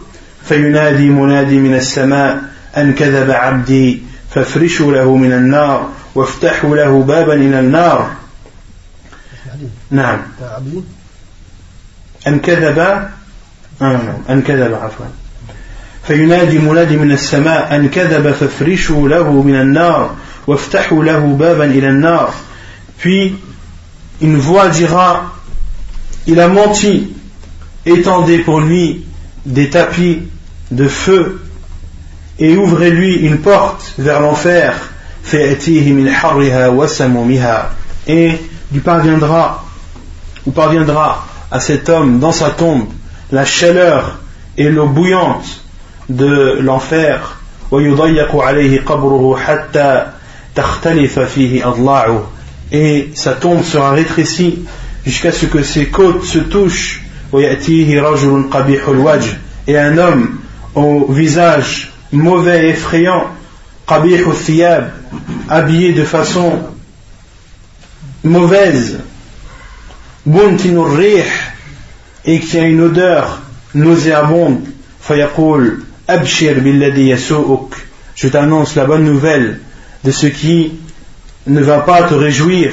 فينادي منادي من السماء أن كذب عبدي فافرشوا له من النار وافتحوا له بابا إلى النار. نعم. أن كذب؟ آه أن كذب عفوا. فينادي منادي من السماء أن كذب فافرشوا له من النار وافتحوا له بابا إلى النار puis une voix dira il a menti étendez pour lui des tapis de feu et ouvrez-lui une porte vers l'enfer et lui parviendra ou parviendra à cet homme dans sa tombe la chaleur et l'eau bouillante de l'enfer. et sa tombe sera rétrécie jusqu'à ce que ses côtes se touchent. et un homme au visage mauvais et effrayant habillé de façon mauvaise. et qui a une odeur nauséabonde je t'annonce la bonne nouvelle de ce qui ne va pas te réjouir.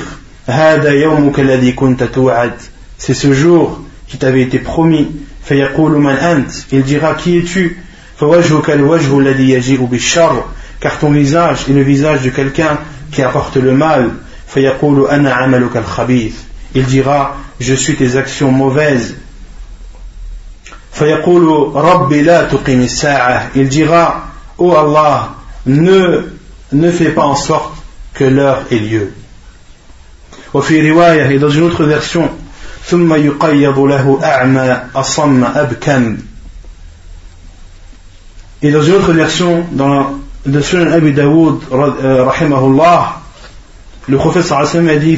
C'est ce jour qui t'avait été promis. Il dira qui es-tu? Car ton visage est le visage de quelqu'un qui apporte le mal. Il dira je suis tes actions mauvaises il dira, ô oh Allah, ne, ne fais pas en sorte que l'heure ait lieu. Et dans une autre version, et dans une autre version, dans le Sunan Abi Dawood, euh, rahimahullah, le prophète sallallahu a dit,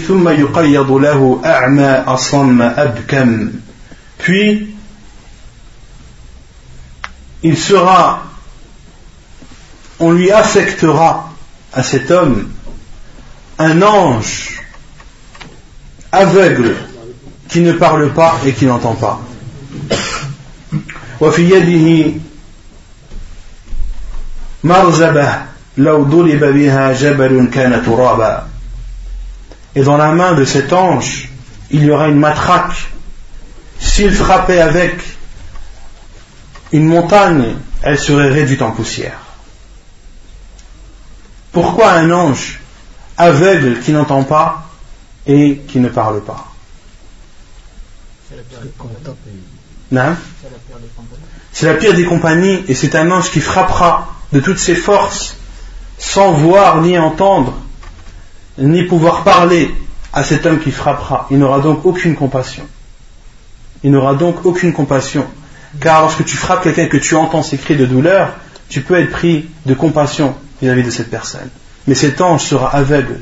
puis il sera on lui affectera à cet homme un ange aveugle qui ne parle pas et qui n'entend pas وفي يده مرزبة لو ضرب بها جبل كان ترابا et dans la main de cet ange, il y aura une matraque. S'il frappait avec une montagne, elle serait réduite en poussière. Pourquoi un ange aveugle qui n'entend pas et qui ne parle pas? C'est la pire des compagnies et c'est un ange qui frappera de toutes ses forces sans voir ni entendre ni pouvoir parler à cet homme qui frappera. Il n'aura donc aucune compassion. Il n'aura donc aucune compassion. Car lorsque tu frappes quelqu'un et que tu entends ses cris de douleur, tu peux être pris de compassion vis-à-vis de cette personne. Mais cet ange sera aveugle.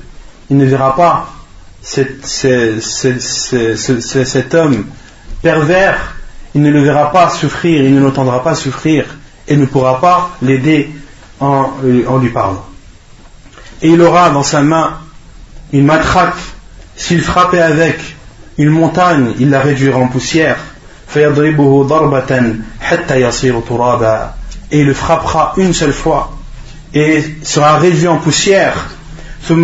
Il ne verra pas cet, homme pervers, il ne le verra pas souffrir, il ne l'entendra pas souffrir et ne pourra pas l'aider en, en lui parlant. Et il aura dans sa main une matraque, s'il frappait avec une montagne, il la réduira en poussière. Et il le frappera une seule fois et sera réduit en poussière. Puis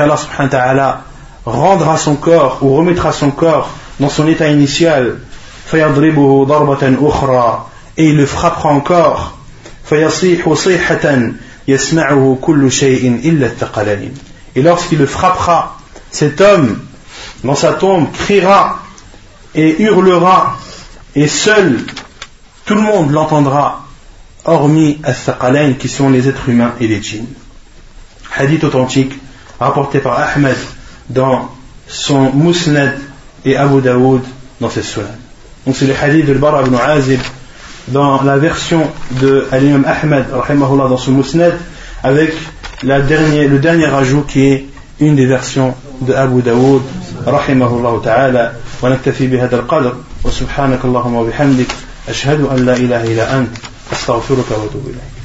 Allah subhanahu wa ta'ala rendra son corps ou remettra son corps dans son état initial. Et il le frappera encore. Et lorsqu'il le frappera, cet homme dans sa tombe criera et hurlera, et seul tout le monde l'entendra, hormis As-Saqalain qui sont les êtres humains et les djinns. Hadith authentique rapporté par Ahmed dans son Musnad et Abu Daoud dans ses Sunan. Donc c'est le hadith de Bara ibn Azib dans la version de l'imam Ahmed dans son Musnad avec la dernière, le dernier ajout qui est une des versions de Abu Daoud rahimahullah ta'ala ونكتفي بهذا القدر وسبحانك اللهم وبحمدك أشهد أن لا إله إلا أنت أستغفرك وأتوب إليك.